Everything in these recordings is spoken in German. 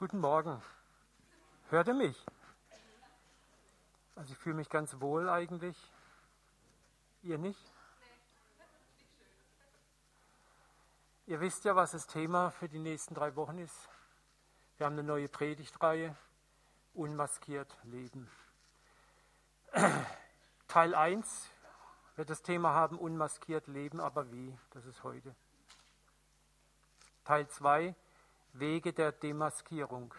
Guten Morgen. Hört ihr mich? Also ich fühle mich ganz wohl eigentlich. Ihr nicht? Ihr wisst ja, was das Thema für die nächsten drei Wochen ist. Wir haben eine neue Predigtreihe, Unmaskiert Leben. Teil 1 wird das Thema haben, unmaskiert leben, aber wie? Das ist heute. Teil 2, Wege der Demaskierung.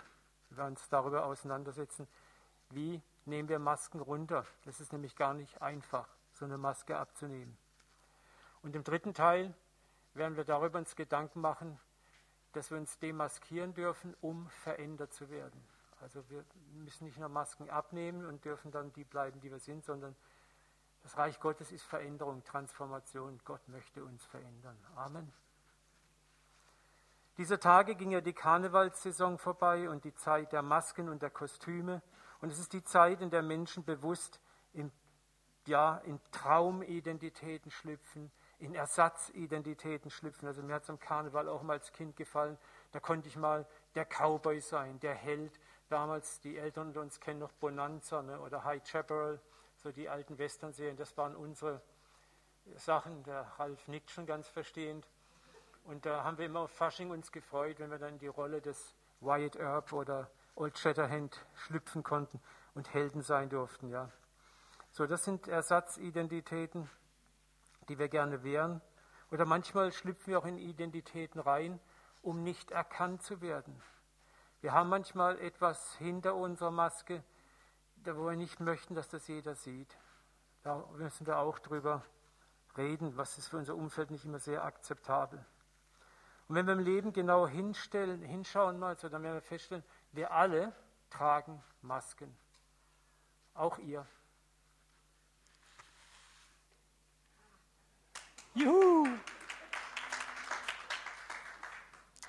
Wir werden uns darüber auseinandersetzen, wie nehmen wir Masken runter. Das ist nämlich gar nicht einfach, so eine Maske abzunehmen. Und im dritten Teil werden wir darüber uns Gedanken machen, dass wir uns demaskieren dürfen, um verändert zu werden. Also wir müssen nicht nur Masken abnehmen und dürfen dann die bleiben, die wir sind, sondern das Reich Gottes ist Veränderung, Transformation. Gott möchte uns verändern. Amen. Dieser Tage ging ja die Karnevalssaison vorbei und die Zeit der Masken und der Kostüme. Und es ist die Zeit, in der Menschen bewusst in, ja, in Traumidentitäten schlüpfen, in Ersatzidentitäten schlüpfen. Also mir hat es am Karneval auch mal als Kind gefallen. Da konnte ich mal der Cowboy sein, der Held. Damals, die Eltern unter uns kennen noch Bonanza ne, oder High Chaparral, so die alten Western-Serien. Das waren unsere Sachen. Der Ralf nickt schon ganz verstehend. Und da haben wir immer auf Fasching uns gefreut, wenn wir dann die Rolle des Wyatt Earp oder Old Shatterhand schlüpfen konnten und Helden sein durften. Ja. So, das sind Ersatzidentitäten, die wir gerne wären. Oder manchmal schlüpfen wir auch in Identitäten rein, um nicht erkannt zu werden. Wir haben manchmal etwas hinter unserer Maske, wo wir nicht möchten, dass das jeder sieht. Da müssen wir auch drüber reden, was ist für unser Umfeld nicht immer sehr akzeptabel. Und wenn wir im Leben genau hinstellen, hinschauen mal, so, dann werden wir feststellen, wir alle tragen Masken. Auch ihr. Juhu!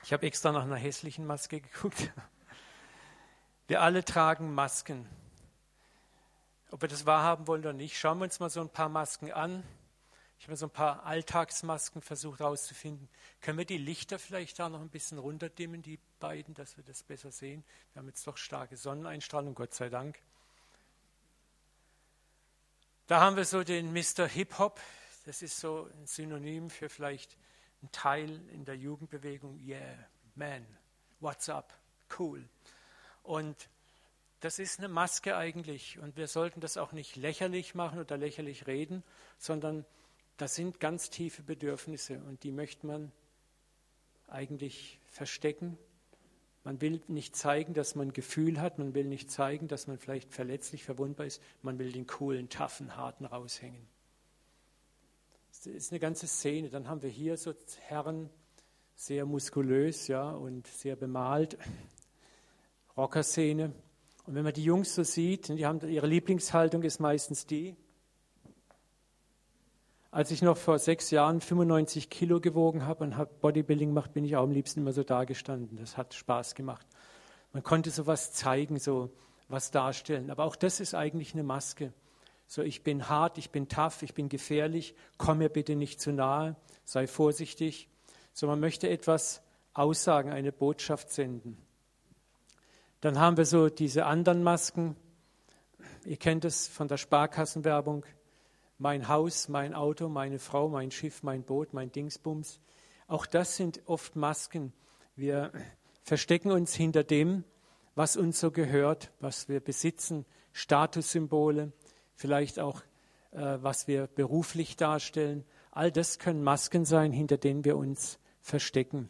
Ich habe extra nach einer hässlichen Maske geguckt. Wir alle tragen Masken. Ob wir das wahrhaben wollen oder nicht, schauen wir uns mal so ein paar Masken an. Ich habe so ein paar Alltagsmasken versucht herauszufinden. Können wir die Lichter vielleicht da noch ein bisschen runterdimmen, die beiden, dass wir das besser sehen? Wir haben jetzt doch starke Sonneneinstrahlung, Gott sei Dank. Da haben wir so den Mr. Hip-Hop. Das ist so ein Synonym für vielleicht ein Teil in der Jugendbewegung. Yeah, man, what's up? Cool. Und das ist eine Maske eigentlich. Und wir sollten das auch nicht lächerlich machen oder lächerlich reden, sondern das sind ganz tiefe Bedürfnisse und die möchte man eigentlich verstecken. Man will nicht zeigen, dass man Gefühl hat, man will nicht zeigen, dass man vielleicht verletzlich verwundbar ist, man will den coolen, taffen, harten raushängen. Das ist eine ganze Szene. Dann haben wir hier so Herren, sehr muskulös ja, und sehr bemalt, Rockerszene. Und wenn man die Jungs so sieht, die haben, ihre Lieblingshaltung ist meistens die, als ich noch vor sechs Jahren 95 Kilo gewogen habe und habe Bodybuilding gemacht, bin ich auch am liebsten immer so dagestanden. Das hat Spaß gemacht. Man konnte sowas zeigen, so was darstellen. Aber auch das ist eigentlich eine Maske. So, ich bin hart, ich bin tough, ich bin gefährlich, komm mir bitte nicht zu nahe, sei vorsichtig. So, man möchte etwas aussagen, eine Botschaft senden. Dann haben wir so diese anderen Masken. Ihr kennt es von der Sparkassenwerbung mein Haus, mein Auto, meine Frau, mein Schiff, mein Boot, mein Dingsbums. Auch das sind oft Masken. Wir verstecken uns hinter dem, was uns so gehört, was wir besitzen, Statussymbole, vielleicht auch, äh, was wir beruflich darstellen. All das können Masken sein, hinter denen wir uns verstecken.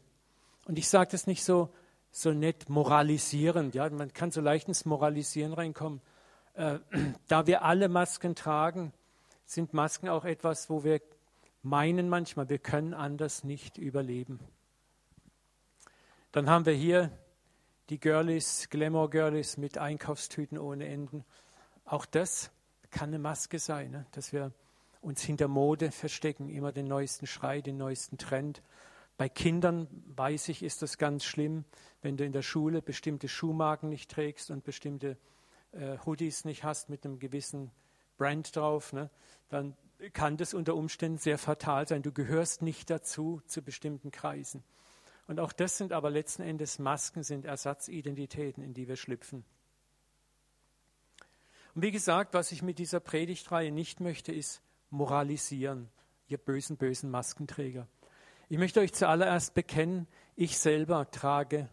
Und ich sage das nicht so, so nett moralisierend. Ja? Man kann so leicht ins Moralisieren reinkommen. Äh, da wir alle Masken tragen, sind Masken auch etwas, wo wir meinen manchmal, wir können anders nicht überleben. Dann haben wir hier die Girlies, Glamour Girlies mit Einkaufstüten ohne Enden. Auch das kann eine Maske sein, ne? dass wir uns hinter Mode verstecken, immer den neuesten Schrei, den neuesten Trend. Bei Kindern, weiß ich, ist das ganz schlimm, wenn du in der Schule bestimmte Schuhmarken nicht trägst und bestimmte äh, Hoodies nicht hast mit einem gewissen Brand drauf, ne, dann kann das unter Umständen sehr fatal sein. Du gehörst nicht dazu zu bestimmten Kreisen. Und auch das sind aber letzten Endes Masken, sind Ersatzidentitäten, in die wir schlüpfen. Und wie gesagt, was ich mit dieser Predigtreihe nicht möchte, ist moralisieren, ihr bösen, bösen Maskenträger. Ich möchte euch zuallererst bekennen, ich selber trage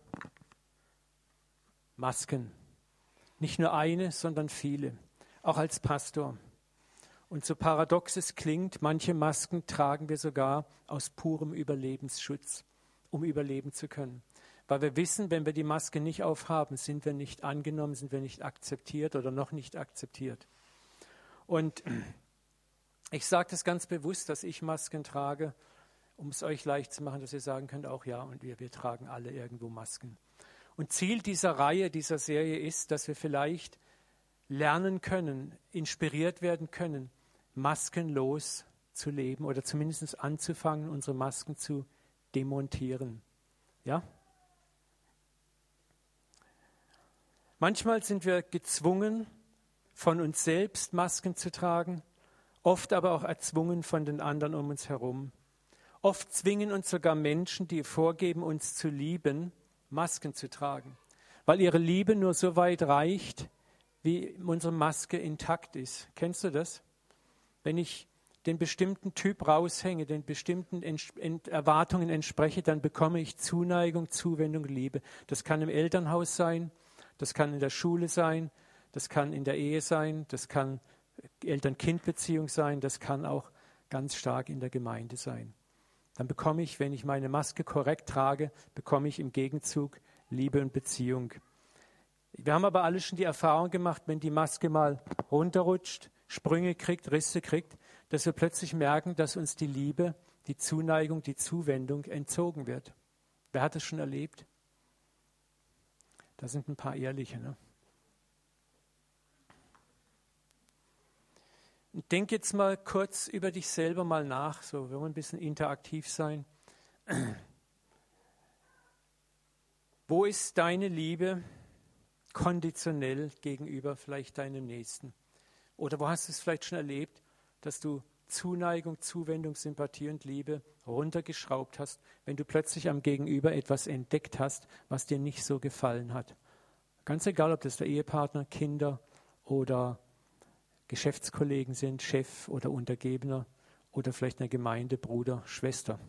Masken. Nicht nur eine, sondern viele, auch als Pastor. Und so paradox es klingt, manche Masken tragen wir sogar aus purem Überlebensschutz, um überleben zu können. Weil wir wissen, wenn wir die Maske nicht aufhaben, sind wir nicht angenommen, sind wir nicht akzeptiert oder noch nicht akzeptiert. Und ich sage das ganz bewusst, dass ich Masken trage, um es euch leicht zu machen, dass ihr sagen könnt, auch ja, und wir, wir tragen alle irgendwo Masken. Und Ziel dieser Reihe, dieser Serie ist, dass wir vielleicht lernen können, inspiriert werden können, maskenlos zu leben oder zumindest anzufangen, unsere Masken zu demontieren. Ja? Manchmal sind wir gezwungen, von uns selbst Masken zu tragen, oft aber auch erzwungen von den anderen um uns herum. Oft zwingen uns sogar Menschen, die vorgeben, uns zu lieben, Masken zu tragen, weil ihre Liebe nur so weit reicht, wie unsere Maske intakt ist. Kennst du das? Wenn ich den bestimmten Typ raushänge, den bestimmten Erwartungen entspreche, dann bekomme ich Zuneigung, Zuwendung, Liebe. Das kann im Elternhaus sein, das kann in der Schule sein, das kann in der Ehe sein, das kann Eltern-Kind-Beziehung sein, das kann auch ganz stark in der Gemeinde sein. Dann bekomme ich, wenn ich meine Maske korrekt trage, bekomme ich im Gegenzug Liebe und Beziehung. Wir haben aber alle schon die Erfahrung gemacht, wenn die Maske mal runterrutscht, Sprünge kriegt, Risse kriegt, dass wir plötzlich merken, dass uns die Liebe, die Zuneigung, die Zuwendung entzogen wird. Wer hat es schon erlebt? Da sind ein paar ehrliche. Ne? Denk jetzt mal kurz über dich selber mal nach, so wir ein bisschen interaktiv sein. Wo ist deine Liebe konditionell gegenüber vielleicht deinem Nächsten? Oder wo hast du es vielleicht schon erlebt, dass du Zuneigung, Zuwendung, Sympathie und Liebe runtergeschraubt hast, wenn du plötzlich am Gegenüber etwas entdeckt hast, was dir nicht so gefallen hat. Ganz egal, ob das der Ehepartner, Kinder oder Geschäftskollegen sind, Chef oder Untergebener oder vielleicht eine Gemeinde, Bruder, Schwester.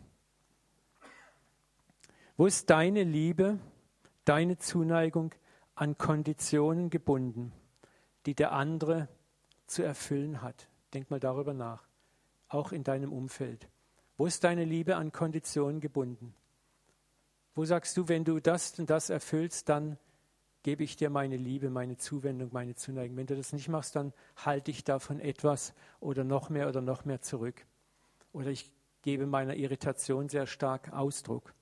Wo ist deine Liebe, deine Zuneigung an Konditionen gebunden, die der andere zu erfüllen hat? Denk mal darüber nach auch in deinem Umfeld? Wo ist deine Liebe an Konditionen gebunden? Wo sagst du, wenn du das und das erfüllst, dann gebe ich dir meine Liebe, meine Zuwendung, meine Zuneigung. Wenn du das nicht machst, dann halte ich davon etwas oder noch mehr oder noch mehr zurück. Oder ich gebe meiner Irritation sehr stark Ausdruck.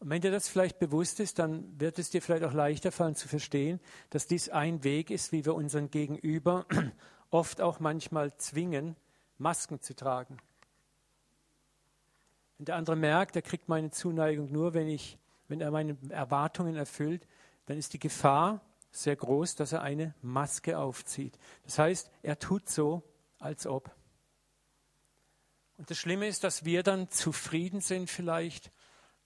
Und wenn dir das vielleicht bewusst ist, dann wird es dir vielleicht auch leichter fallen zu verstehen, dass dies ein Weg ist, wie wir unseren Gegenüber oft auch manchmal zwingen, Masken zu tragen. Wenn der andere merkt, er kriegt meine Zuneigung nur, wenn, ich, wenn er meine Erwartungen erfüllt, dann ist die Gefahr sehr groß, dass er eine Maske aufzieht. Das heißt, er tut so, als ob. Und das Schlimme ist, dass wir dann zufrieden sind vielleicht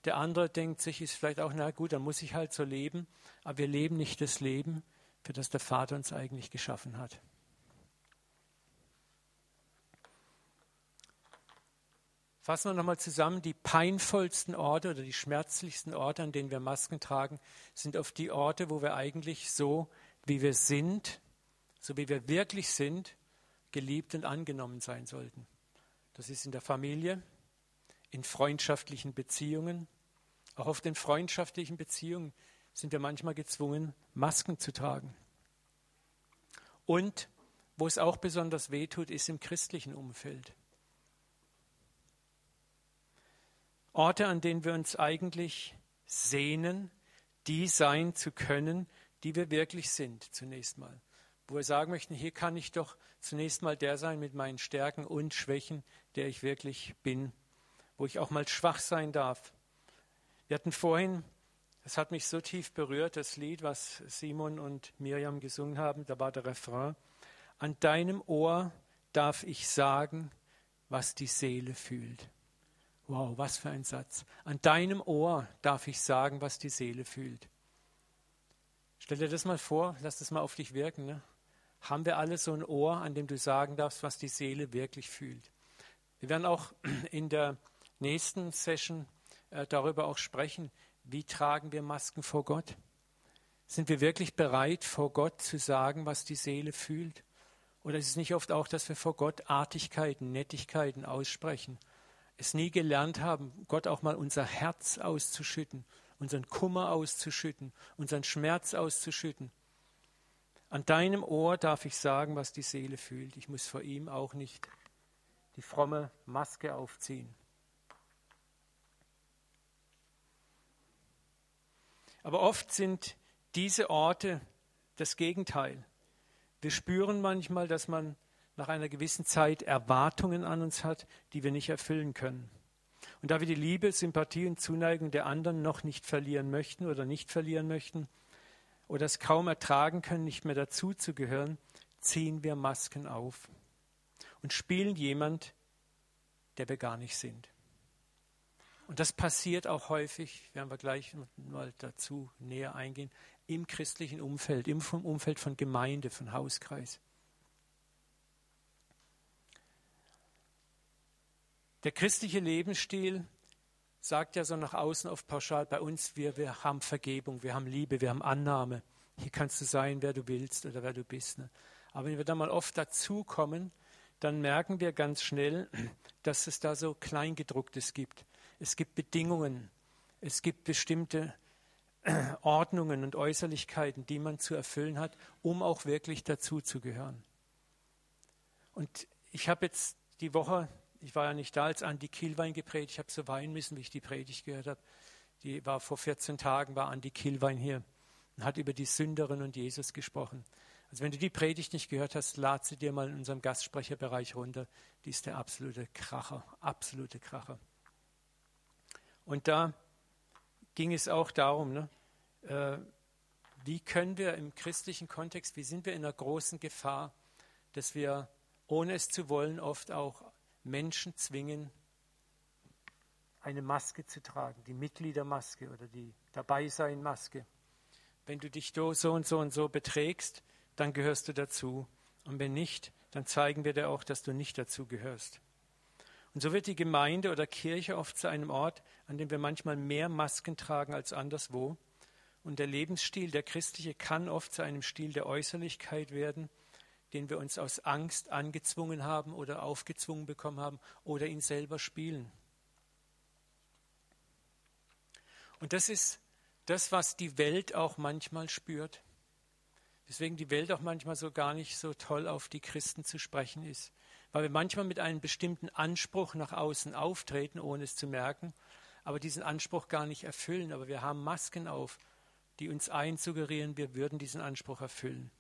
der andere denkt sich, ist vielleicht auch, na gut, dann muss ich halt so leben. Aber wir leben nicht das Leben, für das der Vater uns eigentlich geschaffen hat. Fassen wir nochmal zusammen, die peinvollsten Orte oder die schmerzlichsten Orte, an denen wir Masken tragen, sind oft die Orte, wo wir eigentlich so, wie wir sind, so wie wir wirklich sind, geliebt und angenommen sein sollten. Das ist in der Familie, in freundschaftlichen Beziehungen. Auch auf den freundschaftlichen Beziehungen sind wir manchmal gezwungen, Masken zu tragen. Und wo es auch besonders weh tut, ist im christlichen Umfeld. Orte, an denen wir uns eigentlich sehnen, die sein zu können, die wir wirklich sind, zunächst mal. Wo wir sagen möchten, hier kann ich doch zunächst mal der sein mit meinen Stärken und Schwächen, der ich wirklich bin wo ich auch mal schwach sein darf. Wir hatten vorhin, das hat mich so tief berührt, das Lied, was Simon und Miriam gesungen haben, da war der Refrain, an deinem Ohr darf ich sagen, was die Seele fühlt. Wow, was für ein Satz. An deinem Ohr darf ich sagen, was die Seele fühlt. Stell dir das mal vor, lass das mal auf dich wirken. Ne? Haben wir alle so ein Ohr, an dem du sagen darfst, was die Seele wirklich fühlt? Wir werden auch in der nächsten Session äh, darüber auch sprechen, wie tragen wir Masken vor Gott? Sind wir wirklich bereit, vor Gott zu sagen, was die Seele fühlt? Oder ist es nicht oft auch, dass wir vor Gott Artigkeiten, Nettigkeiten aussprechen? Es nie gelernt haben, Gott auch mal unser Herz auszuschütten, unseren Kummer auszuschütten, unseren Schmerz auszuschütten. An deinem Ohr darf ich sagen, was die Seele fühlt. Ich muss vor ihm auch nicht die fromme Maske aufziehen. Aber oft sind diese Orte das Gegenteil. Wir spüren manchmal, dass man nach einer gewissen Zeit Erwartungen an uns hat, die wir nicht erfüllen können. Und da wir die Liebe, Sympathie und Zuneigung der anderen noch nicht verlieren möchten oder nicht verlieren möchten oder es kaum ertragen können, nicht mehr dazuzugehören, ziehen wir Masken auf und spielen jemand, der wir gar nicht sind. Und das passiert auch häufig, werden wir gleich mal dazu näher eingehen, im christlichen Umfeld, im Umfeld von Gemeinde, von Hauskreis. Der christliche Lebensstil sagt ja so nach außen oft pauschal bei uns, wir, wir haben Vergebung, wir haben Liebe, wir haben Annahme. Hier kannst du sein, wer du willst oder wer du bist. Ne? Aber wenn wir da mal oft dazukommen, dann merken wir ganz schnell, dass es da so Kleingedrucktes gibt. Es gibt Bedingungen, es gibt bestimmte Ordnungen und Äußerlichkeiten, die man zu erfüllen hat, um auch wirklich dazuzugehören. Und ich habe jetzt die Woche, ich war ja nicht da, als Andi Kielwein gepredigt, ich habe so weinen müssen, wie ich die Predigt gehört habe. Die war vor 14 Tagen, war Andi Kielwein hier und hat über die Sünderin und Jesus gesprochen. Also wenn du die Predigt nicht gehört hast, lad sie dir mal in unserem Gastsprecherbereich runter. Die ist der absolute Kracher, absolute Kracher. Und da ging es auch darum, ne, äh, wie können wir im christlichen Kontext, wie sind wir in einer großen Gefahr, dass wir, ohne es zu wollen, oft auch Menschen zwingen, eine Maske zu tragen, die Mitgliedermaske oder die Dabeiseinmaske. Wenn du dich so und so und so beträgst, dann gehörst du dazu. Und wenn nicht, dann zeigen wir dir auch, dass du nicht dazu gehörst. Und so wird die Gemeinde oder Kirche oft zu einem Ort, an dem wir manchmal mehr Masken tragen als anderswo. Und der Lebensstil, der christliche, kann oft zu einem Stil der Äußerlichkeit werden, den wir uns aus Angst angezwungen haben oder aufgezwungen bekommen haben oder ihn selber spielen. Und das ist das, was die Welt auch manchmal spürt. Deswegen die Welt auch manchmal so gar nicht so toll auf die Christen zu sprechen ist weil wir manchmal mit einem bestimmten Anspruch nach außen auftreten, ohne es zu merken, aber diesen Anspruch gar nicht erfüllen. Aber wir haben Masken auf, die uns einsuggerieren, wir würden diesen Anspruch erfüllen.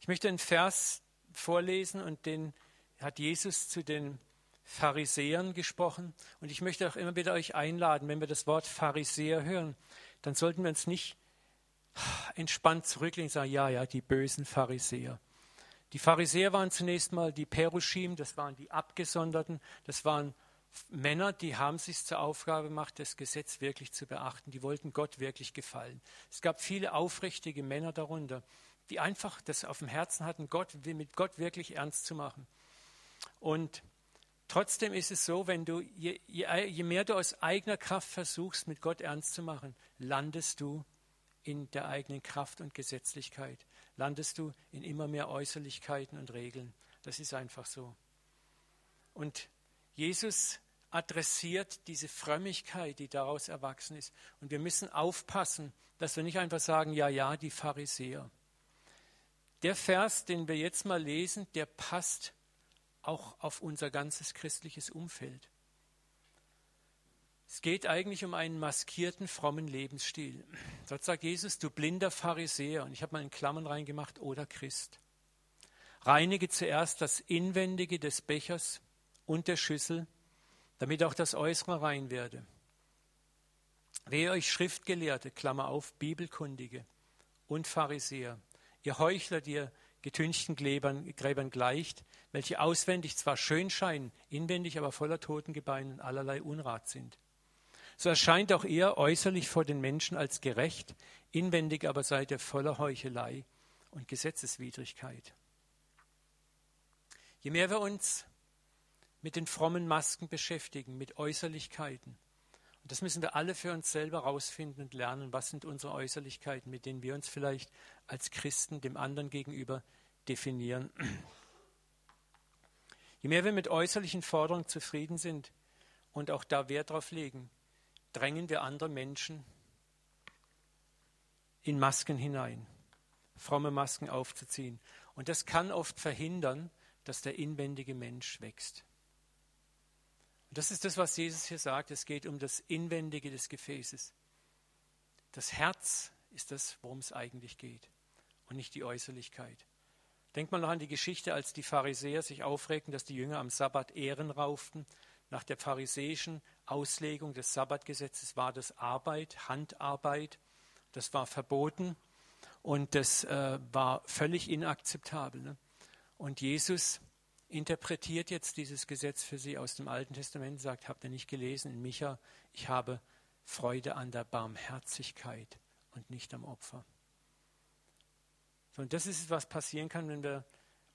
Ich möchte einen Vers vorlesen und den hat Jesus zu den Pharisäern gesprochen. Und ich möchte auch immer wieder euch einladen, wenn wir das Wort Pharisäer hören, dann sollten wir uns nicht entspannt zurücklehnen und sagen, ja, ja, die bösen Pharisäer. Die Pharisäer waren zunächst mal die Perushim, das waren die Abgesonderten, das waren Männer, die haben sich zur Aufgabe gemacht, das Gesetz wirklich zu beachten. Die wollten Gott wirklich gefallen. Es gab viele aufrichtige Männer darunter, die einfach das auf dem Herzen hatten, Gott, mit Gott wirklich ernst zu machen. Und trotzdem ist es so, wenn du, je, je, je mehr du aus eigener Kraft versuchst, mit Gott ernst zu machen, landest du in der eigenen Kraft und Gesetzlichkeit. Landest du in immer mehr Äußerlichkeiten und Regeln. Das ist einfach so. Und Jesus adressiert diese Frömmigkeit, die daraus erwachsen ist. Und wir müssen aufpassen, dass wir nicht einfach sagen, ja, ja, die Pharisäer. Der Vers, den wir jetzt mal lesen, der passt auch auf unser ganzes christliches Umfeld. Es geht eigentlich um einen maskierten, frommen Lebensstil. Dort sagt Jesus, du blinder Pharisäer, und ich habe mal in Klammern reingemacht, oder Christ. Reinige zuerst das Inwendige des Bechers und der Schüssel, damit auch das Äußere rein werde. Wehe euch Schriftgelehrte, Klammer auf, Bibelkundige und Pharisäer, ihr Heuchler, die ihr getünchten Gräbern, Gräbern gleicht, welche auswendig zwar schön scheinen, inwendig aber voller Totengebeine und allerlei Unrat sind. So erscheint auch ihr äußerlich vor den Menschen als gerecht, inwendig aber seid ihr voller Heuchelei und Gesetzeswidrigkeit. Je mehr wir uns mit den frommen Masken beschäftigen, mit Äußerlichkeiten, und das müssen wir alle für uns selber herausfinden und lernen, was sind unsere Äußerlichkeiten, mit denen wir uns vielleicht als Christen dem anderen gegenüber definieren. Je mehr wir mit äußerlichen Forderungen zufrieden sind und auch da Wert drauf legen, drängen wir andere Menschen in Masken hinein, fromme Masken aufzuziehen. Und das kann oft verhindern, dass der inwendige Mensch wächst. Und das ist das, was Jesus hier sagt. Es geht um das Inwendige des Gefäßes. Das Herz ist das, worum es eigentlich geht und nicht die Äußerlichkeit. Denkt mal noch an die Geschichte, als die Pharisäer sich aufregten, dass die Jünger am Sabbat Ehren rauften. Nach der pharisäischen Auslegung des Sabbatgesetzes war das Arbeit, Handarbeit. Das war verboten und das äh, war völlig inakzeptabel. Ne? Und Jesus interpretiert jetzt dieses Gesetz für sie aus dem Alten Testament sagt, habt ihr nicht gelesen in Micha, ich habe Freude an der Barmherzigkeit und nicht am Opfer. So, und das ist, was passieren kann, wenn wir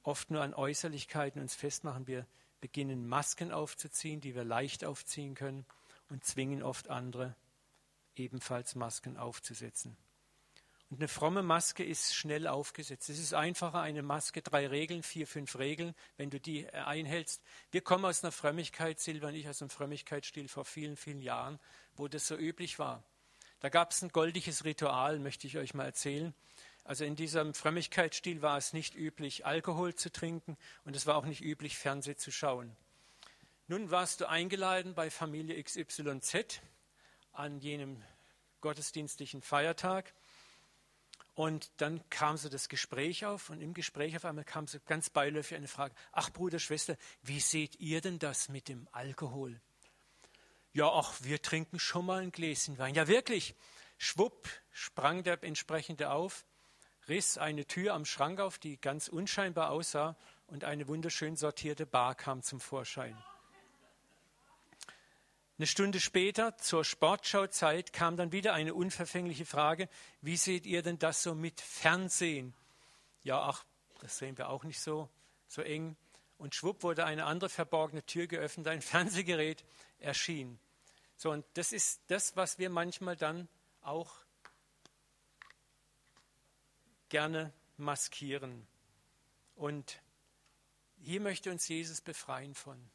oft nur an Äußerlichkeiten uns festmachen. Wir beginnen Masken aufzuziehen, die wir leicht aufziehen können und zwingen oft andere ebenfalls Masken aufzusetzen. Und eine fromme Maske ist schnell aufgesetzt. Es ist einfacher, eine Maske, drei Regeln, vier, fünf Regeln, wenn du die einhältst. Wir kommen aus einer Frömmigkeit, Silva und ich, aus einem Frömmigkeitsstil vor vielen, vielen Jahren, wo das so üblich war. Da gab es ein goldiges Ritual, möchte ich euch mal erzählen. Also in diesem Frömmigkeitsstil war es nicht üblich, Alkohol zu trinken und es war auch nicht üblich, Fernsehen zu schauen. Nun warst du eingeladen bei Familie XYZ an jenem gottesdienstlichen Feiertag und dann kam so das Gespräch auf und im Gespräch auf einmal kam so ganz beiläufig eine Frage. Ach Bruder, Schwester, wie seht ihr denn das mit dem Alkohol? Ja, ach, wir trinken schon mal ein Gläschen Wein. Ja, wirklich. Schwupp sprang der entsprechende auf, riss eine Tür am Schrank auf, die ganz unscheinbar aussah, und eine wunderschön sortierte Bar kam zum Vorschein. Eine Stunde später, zur Sportschauzeit, kam dann wieder eine unverfängliche Frage, wie seht ihr denn das so mit Fernsehen? Ja, ach, das sehen wir auch nicht so, so eng. Und schwupp wurde eine andere verborgene Tür geöffnet, ein Fernsehgerät erschien. So, und das ist das, was wir manchmal dann auch gerne maskieren. Und hier möchte uns Jesus befreien von.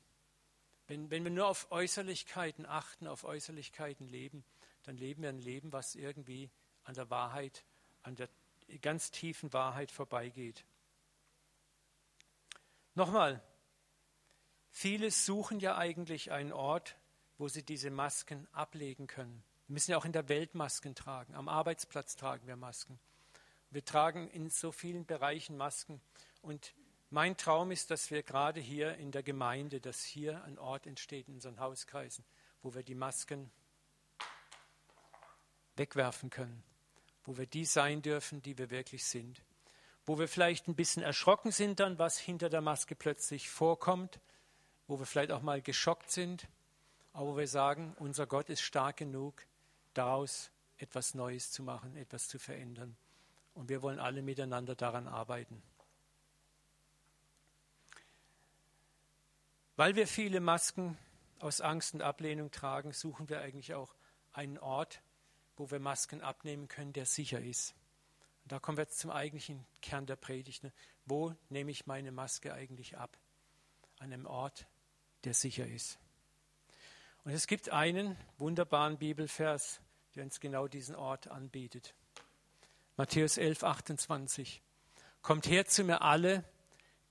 Wenn, wenn wir nur auf Äußerlichkeiten achten, auf Äußerlichkeiten leben, dann leben wir ein Leben, was irgendwie an der Wahrheit, an der ganz tiefen Wahrheit vorbeigeht. Nochmal, viele suchen ja eigentlich einen Ort, wo sie diese Masken ablegen können. Wir müssen ja auch in der Welt Masken tragen. Am Arbeitsplatz tragen wir Masken. Wir tragen in so vielen Bereichen Masken. Und mein Traum ist, dass wir gerade hier in der Gemeinde, dass hier ein Ort entsteht in unseren Hauskreisen, wo wir die Masken wegwerfen können, wo wir die sein dürfen, die wir wirklich sind, wo wir vielleicht ein bisschen erschrocken sind dann, was hinter der Maske plötzlich vorkommt, wo wir vielleicht auch mal geschockt sind, aber wo wir sagen, unser Gott ist stark genug, daraus etwas Neues zu machen, etwas zu verändern. Und wir wollen alle miteinander daran arbeiten. Weil wir viele Masken aus Angst und Ablehnung tragen, suchen wir eigentlich auch einen Ort, wo wir Masken abnehmen können, der sicher ist. Und da kommen wir jetzt zum eigentlichen Kern der Predigt. Ne? Wo nehme ich meine Maske eigentlich ab? An einem Ort, der sicher ist. Und es gibt einen wunderbaren Bibelvers, der uns genau diesen Ort anbietet. Matthäus 11, 28. Kommt her zu mir alle,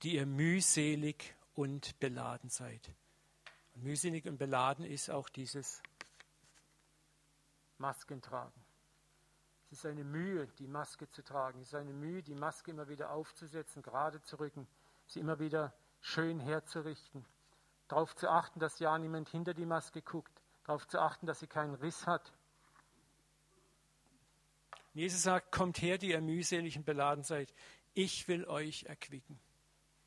die ihr mühselig und beladen seid. Und mühselig und beladen ist auch dieses Maskentragen. Es ist eine Mühe, die Maske zu tragen. Es ist eine Mühe, die Maske immer wieder aufzusetzen, gerade zu rücken, sie immer wieder schön herzurichten. Darauf zu achten, dass ja niemand hinter die Maske guckt. Darauf zu achten, dass sie keinen Riss hat. Jesus sagt, kommt her, die ihr mühselig und beladen seid. Ich will euch erquicken.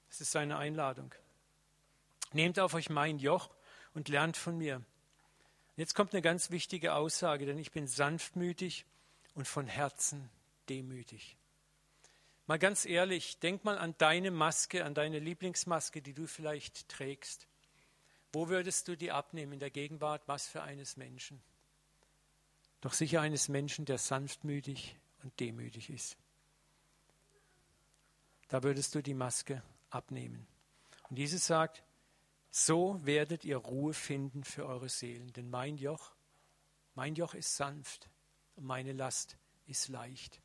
Das ist seine Einladung. Nehmt auf euch mein Joch und lernt von mir. Jetzt kommt eine ganz wichtige Aussage, denn ich bin sanftmütig und von Herzen demütig. Mal ganz ehrlich, denk mal an deine Maske, an deine Lieblingsmaske, die du vielleicht trägst. Wo würdest du die abnehmen in der Gegenwart? Was für eines Menschen? Doch sicher eines Menschen, der sanftmütig und demütig ist. Da würdest du die Maske abnehmen. Und Jesus sagt, so werdet ihr Ruhe finden für eure Seelen. Denn mein Joch, mein Joch ist sanft und meine Last ist leicht.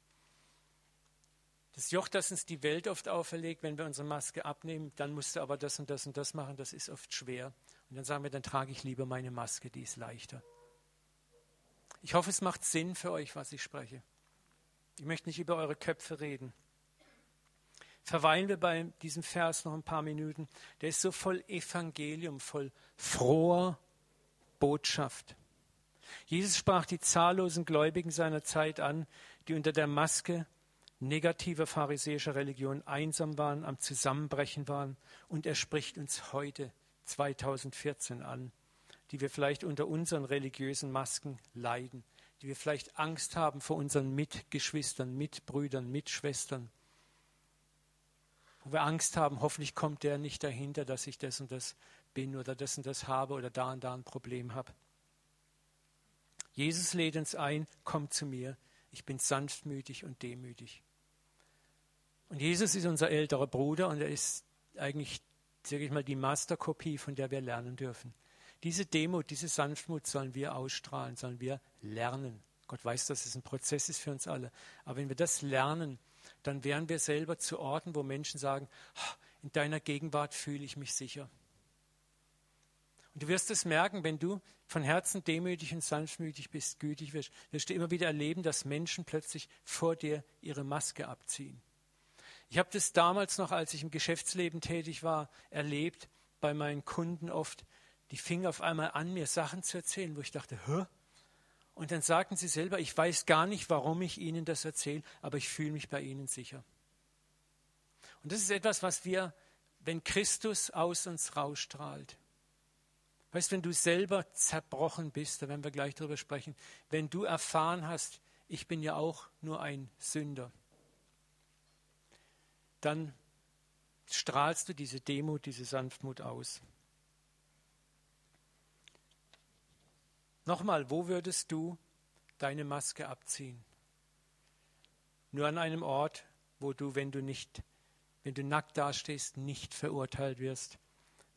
Das Joch, das uns die Welt oft auferlegt, wenn wir unsere Maske abnehmen, dann musst du aber das und das und das machen, das ist oft schwer. Und dann sagen wir, dann trage ich lieber meine Maske, die ist leichter. Ich hoffe, es macht Sinn für euch, was ich spreche. Ich möchte nicht über eure Köpfe reden. Verweilen wir bei diesem Vers noch ein paar Minuten. Der ist so voll Evangelium, voll froher Botschaft. Jesus sprach die zahllosen Gläubigen seiner Zeit an, die unter der Maske negativer pharisäischer Religion einsam waren, am Zusammenbrechen waren. Und er spricht uns heute 2014 an, die wir vielleicht unter unseren religiösen Masken leiden, die wir vielleicht Angst haben vor unseren Mitgeschwistern, Mitbrüdern, Mitschwestern, wo wir Angst haben, hoffentlich kommt der nicht dahinter, dass ich das und das bin oder das und das habe oder da und da ein Problem habe. Jesus lädt uns ein, komm zu mir, ich bin sanftmütig und demütig. Und Jesus ist unser älterer Bruder und er ist eigentlich sage ich mal, die Masterkopie, von der wir lernen dürfen. Diese Demut, diese Sanftmut sollen wir ausstrahlen, sollen wir lernen. Gott weiß, dass es ein Prozess ist für uns alle. Aber wenn wir das lernen, dann wären wir selber zu Orten, wo Menschen sagen, in deiner Gegenwart fühle ich mich sicher. Und du wirst es merken, wenn du von Herzen demütig und sanftmütig bist, gütig wirst, wirst du immer wieder erleben, dass Menschen plötzlich vor dir ihre Maske abziehen. Ich habe das damals noch, als ich im Geschäftsleben tätig war, erlebt bei meinen Kunden oft. Die fingen auf einmal an, mir Sachen zu erzählen, wo ich dachte, hä? Und dann sagten sie selber, ich weiß gar nicht, warum ich ihnen das erzähle, aber ich fühle mich bei ihnen sicher. Und das ist etwas, was wir, wenn Christus aus uns rausstrahlt. Weißt, wenn du selber zerbrochen bist, da werden wir gleich darüber sprechen, wenn du erfahren hast, ich bin ja auch nur ein Sünder dann strahlst du diese Demut, diese Sanftmut aus. Nochmal, wo würdest du deine Maske abziehen? Nur an einem Ort, wo du, wenn du nicht, wenn du nackt dastehst, nicht verurteilt wirst,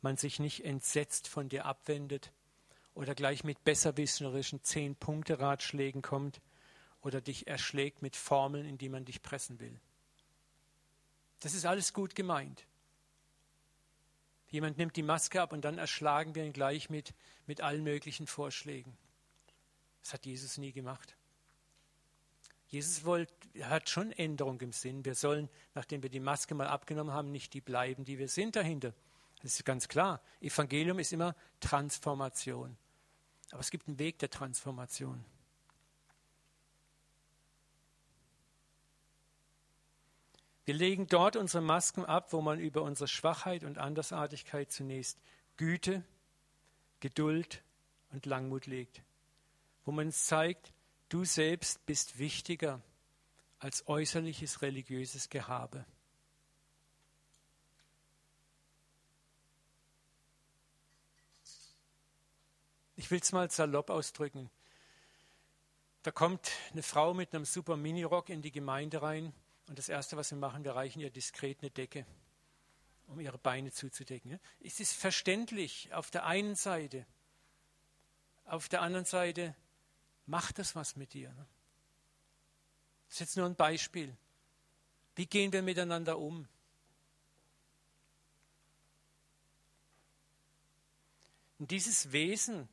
man sich nicht entsetzt von dir abwendet oder gleich mit besserwisserischen Zehn-Punkte-Ratschlägen kommt oder dich erschlägt mit Formeln, in die man dich pressen will. Das ist alles gut gemeint. Jemand nimmt die Maske ab und dann erschlagen wir ihn gleich mit, mit allen möglichen Vorschlägen. Das hat Jesus nie gemacht. Jesus wollt, hat schon Änderung im Sinn. Wir sollen, nachdem wir die Maske mal abgenommen haben, nicht die bleiben, die wir sind dahinter. Das ist ganz klar. Evangelium ist immer Transformation. Aber es gibt einen Weg der Transformation. Wir legen dort unsere Masken ab, wo man über unsere Schwachheit und Andersartigkeit zunächst Güte, Geduld und Langmut legt. Wo man zeigt, du selbst bist wichtiger als äußerliches religiöses Gehabe. Ich will es mal salopp ausdrücken. Da kommt eine Frau mit einem super Minirock in die Gemeinde rein und das Erste, was wir machen, wir reichen ihr diskret eine Decke, um ihre Beine zuzudecken. Es ist verständlich auf der einen Seite. Auf der anderen Seite macht das was mit dir. Das ist jetzt nur ein Beispiel. Wie gehen wir miteinander um? Und dieses Wesen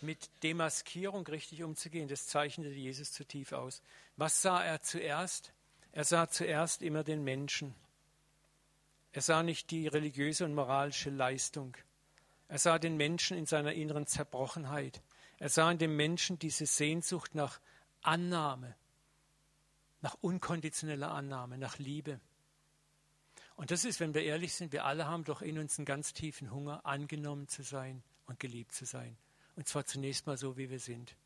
mit Demaskierung richtig umzugehen, das zeichnete Jesus zu tief aus. Was sah er zuerst? Er sah zuerst immer den Menschen. Er sah nicht die religiöse und moralische Leistung. Er sah den Menschen in seiner inneren Zerbrochenheit. Er sah in dem Menschen diese Sehnsucht nach Annahme, nach unkonditioneller Annahme, nach Liebe. Und das ist, wenn wir ehrlich sind, wir alle haben doch in uns einen ganz tiefen Hunger, angenommen zu sein und geliebt zu sein. Und zwar zunächst mal so, wie wir sind.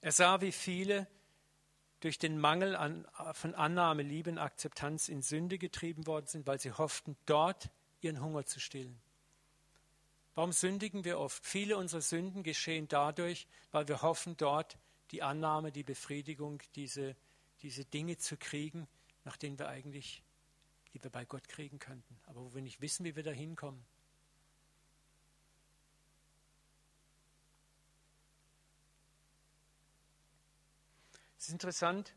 Er sah, wie viele durch den Mangel an, von Annahme, Liebe und Akzeptanz in Sünde getrieben worden sind, weil sie hofften, dort ihren Hunger zu stillen. Warum sündigen wir oft? Viele unserer Sünden geschehen dadurch, weil wir hoffen, dort die Annahme, die Befriedigung, diese, diese Dinge zu kriegen, nach denen wir eigentlich, die wir bei Gott kriegen könnten, aber wo wir nicht wissen, wie wir da hinkommen. Es ist interessant,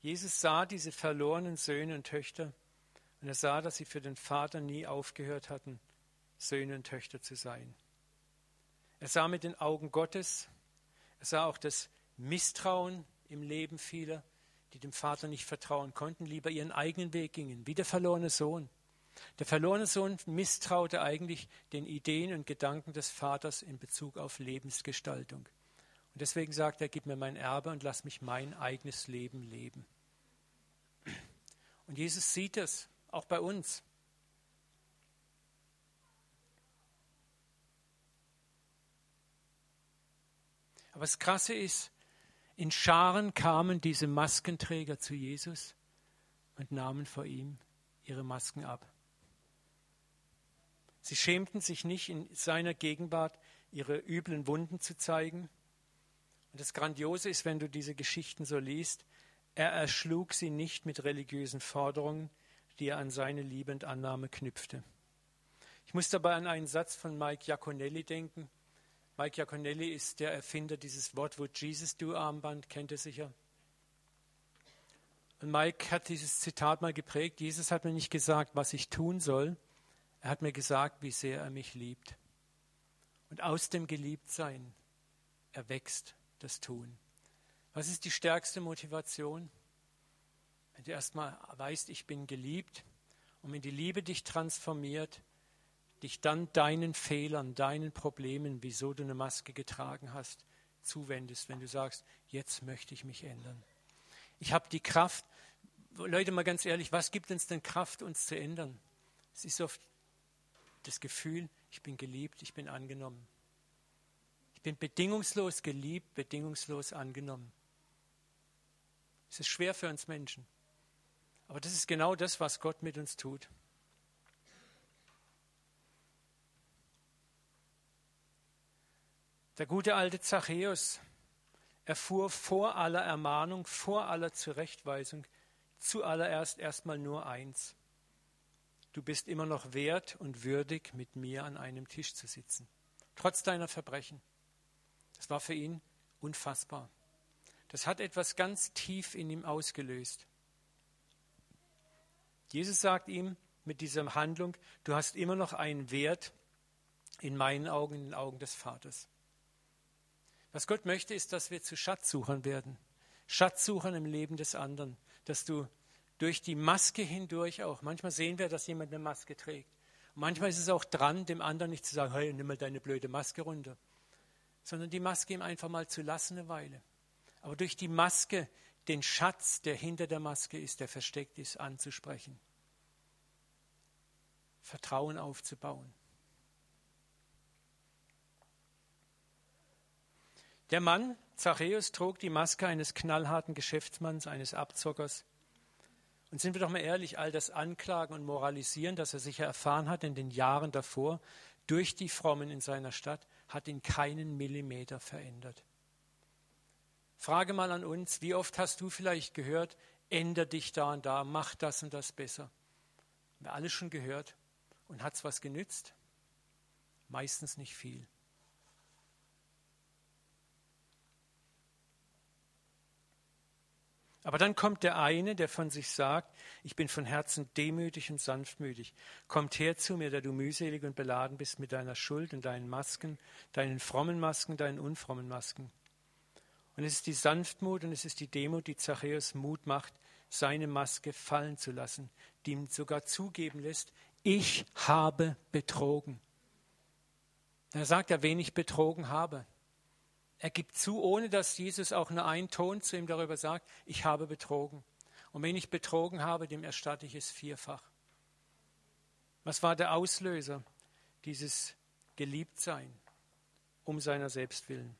Jesus sah diese verlorenen Söhne und Töchter und er sah, dass sie für den Vater nie aufgehört hatten, Söhne und Töchter zu sein. Er sah mit den Augen Gottes, er sah auch das Misstrauen im Leben vieler, die dem Vater nicht vertrauen konnten, lieber ihren eigenen Weg gingen, wie der verlorene Sohn. Der verlorene Sohn misstraute eigentlich den Ideen und Gedanken des Vaters in Bezug auf Lebensgestaltung. Und deswegen sagt er, gib mir mein Erbe und lass mich mein eigenes Leben leben. Und Jesus sieht es, auch bei uns. Aber das Krasse ist, in Scharen kamen diese Maskenträger zu Jesus und nahmen vor ihm ihre Masken ab. Sie schämten sich nicht, in seiner Gegenwart ihre üblen Wunden zu zeigen und das Grandiose ist, wenn du diese Geschichten so liest, er erschlug sie nicht mit religiösen Forderungen, die er an seine Liebe und Annahme knüpfte. Ich muss dabei an einen Satz von Mike Iaconelli denken. Mike Iaconelli ist der Erfinder dieses Wort Would Jesus Do Armband, kennt ihr sicher. Und Mike hat dieses Zitat mal geprägt. Jesus hat mir nicht gesagt, was ich tun soll. Er hat mir gesagt, wie sehr er mich liebt. Und aus dem Geliebtsein erwächst das tun. Was ist die stärkste Motivation? Wenn du erstmal weißt, ich bin geliebt und wenn die Liebe dich transformiert, dich dann deinen Fehlern, deinen Problemen, wieso du eine Maske getragen hast, zuwendest, wenn du sagst, jetzt möchte ich mich ändern. Ich habe die Kraft, Leute, mal ganz ehrlich, was gibt uns denn Kraft, uns zu ändern? Es ist oft das Gefühl, ich bin geliebt, ich bin angenommen bin bedingungslos geliebt, bedingungslos angenommen. Es ist schwer für uns Menschen. Aber das ist genau das, was Gott mit uns tut. Der gute alte Zachäus erfuhr vor aller Ermahnung, vor aller Zurechtweisung zuallererst erstmal nur eins. Du bist immer noch wert und würdig, mit mir an einem Tisch zu sitzen, trotz deiner Verbrechen. Das war für ihn unfassbar. Das hat etwas ganz tief in ihm ausgelöst. Jesus sagt ihm mit dieser Handlung, du hast immer noch einen Wert in meinen Augen, in den Augen des Vaters. Was Gott möchte, ist, dass wir zu Schatzsuchern werden. Schatzsuchern im Leben des anderen. Dass du durch die Maske hindurch auch, manchmal sehen wir, dass jemand eine Maske trägt. Manchmal ist es auch dran, dem anderen nicht zu sagen, hey, nimm mal deine blöde Maske runter sondern die Maske ihm einfach mal zu lassen eine Weile. Aber durch die Maske den Schatz, der hinter der Maske ist, der versteckt ist, anzusprechen. Vertrauen aufzubauen. Der Mann, Zachäus, trug die Maske eines knallharten Geschäftsmanns, eines Abzockers. Und sind wir doch mal ehrlich, all das Anklagen und Moralisieren, das er sicher erfahren hat in den Jahren davor, durch die Frommen in seiner Stadt, hat ihn keinen Millimeter verändert. Frage mal an uns, wie oft hast du vielleicht gehört, änder dich da und da, mach das und das besser. Haben wir alles schon gehört und hat es was genützt? Meistens nicht viel. Aber dann kommt der eine, der von sich sagt, ich bin von Herzen demütig und sanftmütig. Kommt her zu mir, der du mühselig und beladen bist mit deiner Schuld und deinen Masken, deinen frommen Masken, deinen unfrommen Masken. Und es ist die Sanftmut und es ist die Demut, die Zachäus Mut macht, seine Maske fallen zu lassen, die ihm sogar zugeben lässt, ich habe betrogen. Er sagt ja, wen ich betrogen habe. Er gibt zu, ohne dass Jesus auch nur einen Ton zu ihm darüber sagt, ich habe betrogen. Und wenn ich betrogen habe, dem erstatte ich es vierfach. Was war der Auslöser dieses Geliebtsein um seiner selbst willen?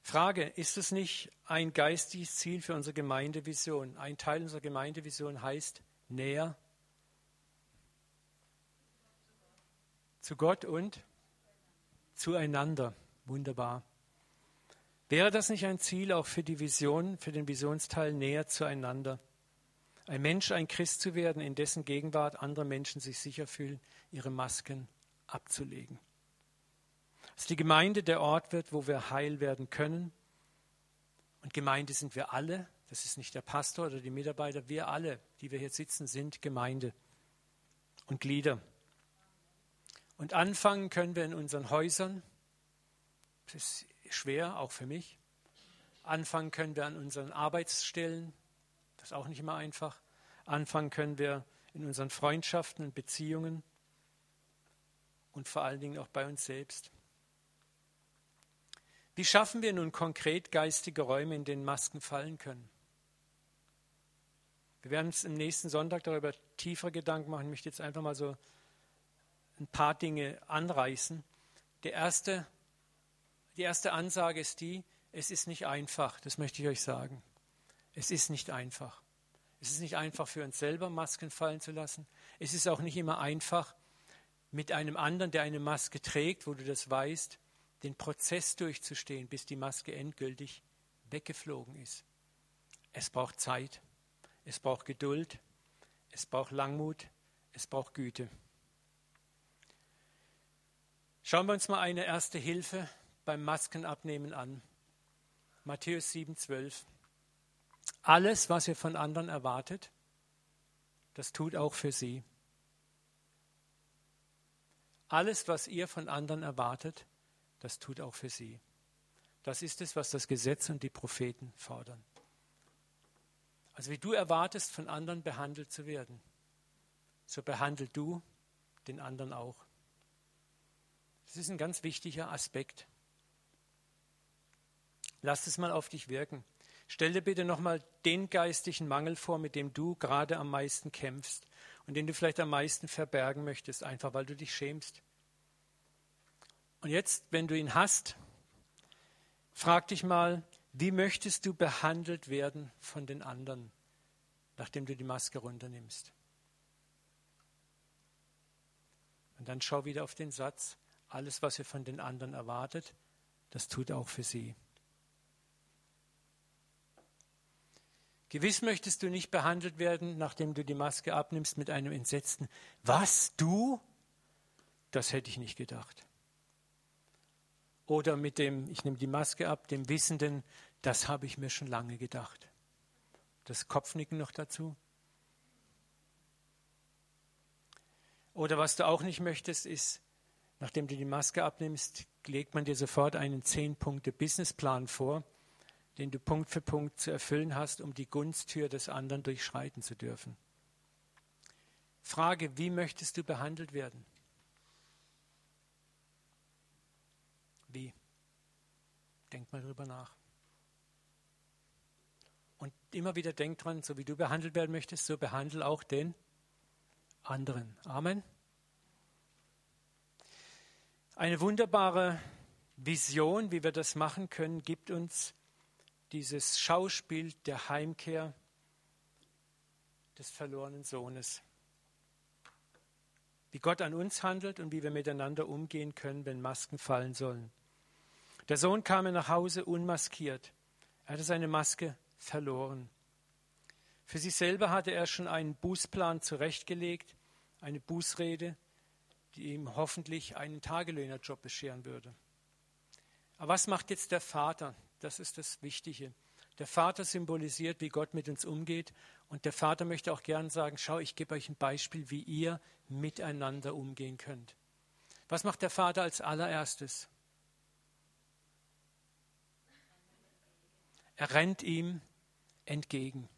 Frage, ist es nicht ein geistiges Ziel für unsere Gemeindevision? Ein Teil unserer Gemeindevision heißt näher zu Gott und zueinander. Wunderbar. Wäre das nicht ein Ziel auch für die Vision, für den Visionsteil näher zueinander? Ein Mensch, ein Christ zu werden, in dessen Gegenwart andere Menschen sich sicher fühlen, ihre Masken abzulegen. Dass die Gemeinde der Ort wird, wo wir heil werden können. Und Gemeinde sind wir alle. Das ist nicht der Pastor oder die Mitarbeiter. Wir alle, die wir hier sitzen, sind Gemeinde und Glieder. Und anfangen können wir in unseren Häusern. Das ist schwer, auch für mich. Anfangen können wir an unseren Arbeitsstellen. Das ist auch nicht immer einfach. Anfangen können wir in unseren Freundschaften und Beziehungen und vor allen Dingen auch bei uns selbst. Wie schaffen wir nun konkret geistige Räume, in denen Masken fallen können? Wir werden uns im nächsten Sonntag darüber tiefer Gedanken machen. Ich möchte jetzt einfach mal so ein paar Dinge anreißen. Der erste, die erste Ansage ist die, es ist nicht einfach, das möchte ich euch sagen. Es ist nicht einfach. Es ist nicht einfach für uns selber, Masken fallen zu lassen. Es ist auch nicht immer einfach, mit einem anderen, der eine Maske trägt, wo du das weißt, den Prozess durchzustehen, bis die Maske endgültig weggeflogen ist. Es braucht Zeit, es braucht Geduld, es braucht Langmut, es braucht Güte. Schauen wir uns mal eine erste Hilfe beim Maskenabnehmen an. Matthäus 7,12. Alles, was ihr von anderen erwartet, das tut auch für sie. Alles, was ihr von anderen erwartet, das tut auch für sie. Das ist es, was das Gesetz und die Propheten fordern. Also wie du erwartest, von anderen behandelt zu werden, so behandel du den anderen auch. Das ist ein ganz wichtiger Aspekt. Lass es mal auf dich wirken. Stell dir bitte nochmal den geistigen Mangel vor, mit dem du gerade am meisten kämpfst und den du vielleicht am meisten verbergen möchtest, einfach weil du dich schämst. Und jetzt, wenn du ihn hast, frag dich mal, wie möchtest du behandelt werden von den anderen, nachdem du die Maske runternimmst? Und dann schau wieder auf den Satz, alles, was ihr von den anderen erwartet, das tut auch für sie. Gewiss möchtest du nicht behandelt werden, nachdem du die Maske abnimmst, mit einem entsetzten, was, du? Das hätte ich nicht gedacht. Oder mit dem, ich nehme die Maske ab, dem Wissenden, das habe ich mir schon lange gedacht. Das Kopfnicken noch dazu. Oder was du auch nicht möchtest, ist, nachdem du die Maske abnimmst, legt man dir sofort einen Zehn-Punkte-Businessplan vor, den du Punkt für Punkt zu erfüllen hast, um die Gunstür des anderen durchschreiten zu dürfen. Frage, wie möchtest du behandelt werden? Wie? Denk mal drüber nach. Und immer wieder denk dran, so wie du behandelt werden möchtest, so behandle auch den anderen. Amen. Eine wunderbare Vision, wie wir das machen können, gibt uns dieses Schauspiel der Heimkehr des verlorenen Sohnes. Wie Gott an uns handelt und wie wir miteinander umgehen können, wenn Masken fallen sollen. Der Sohn kam nach Hause unmaskiert. Er hatte seine Maske verloren. Für sich selber hatte er schon einen Bußplan zurechtgelegt, eine Bußrede, die ihm hoffentlich einen Tagelöhnerjob bescheren würde. Aber was macht jetzt der Vater? Das ist das Wichtige. Der Vater symbolisiert, wie Gott mit uns umgeht. Und der Vater möchte auch gern sagen, schau, ich gebe euch ein Beispiel, wie ihr miteinander umgehen könnt. Was macht der Vater als allererstes? Er rennt ihm entgegen.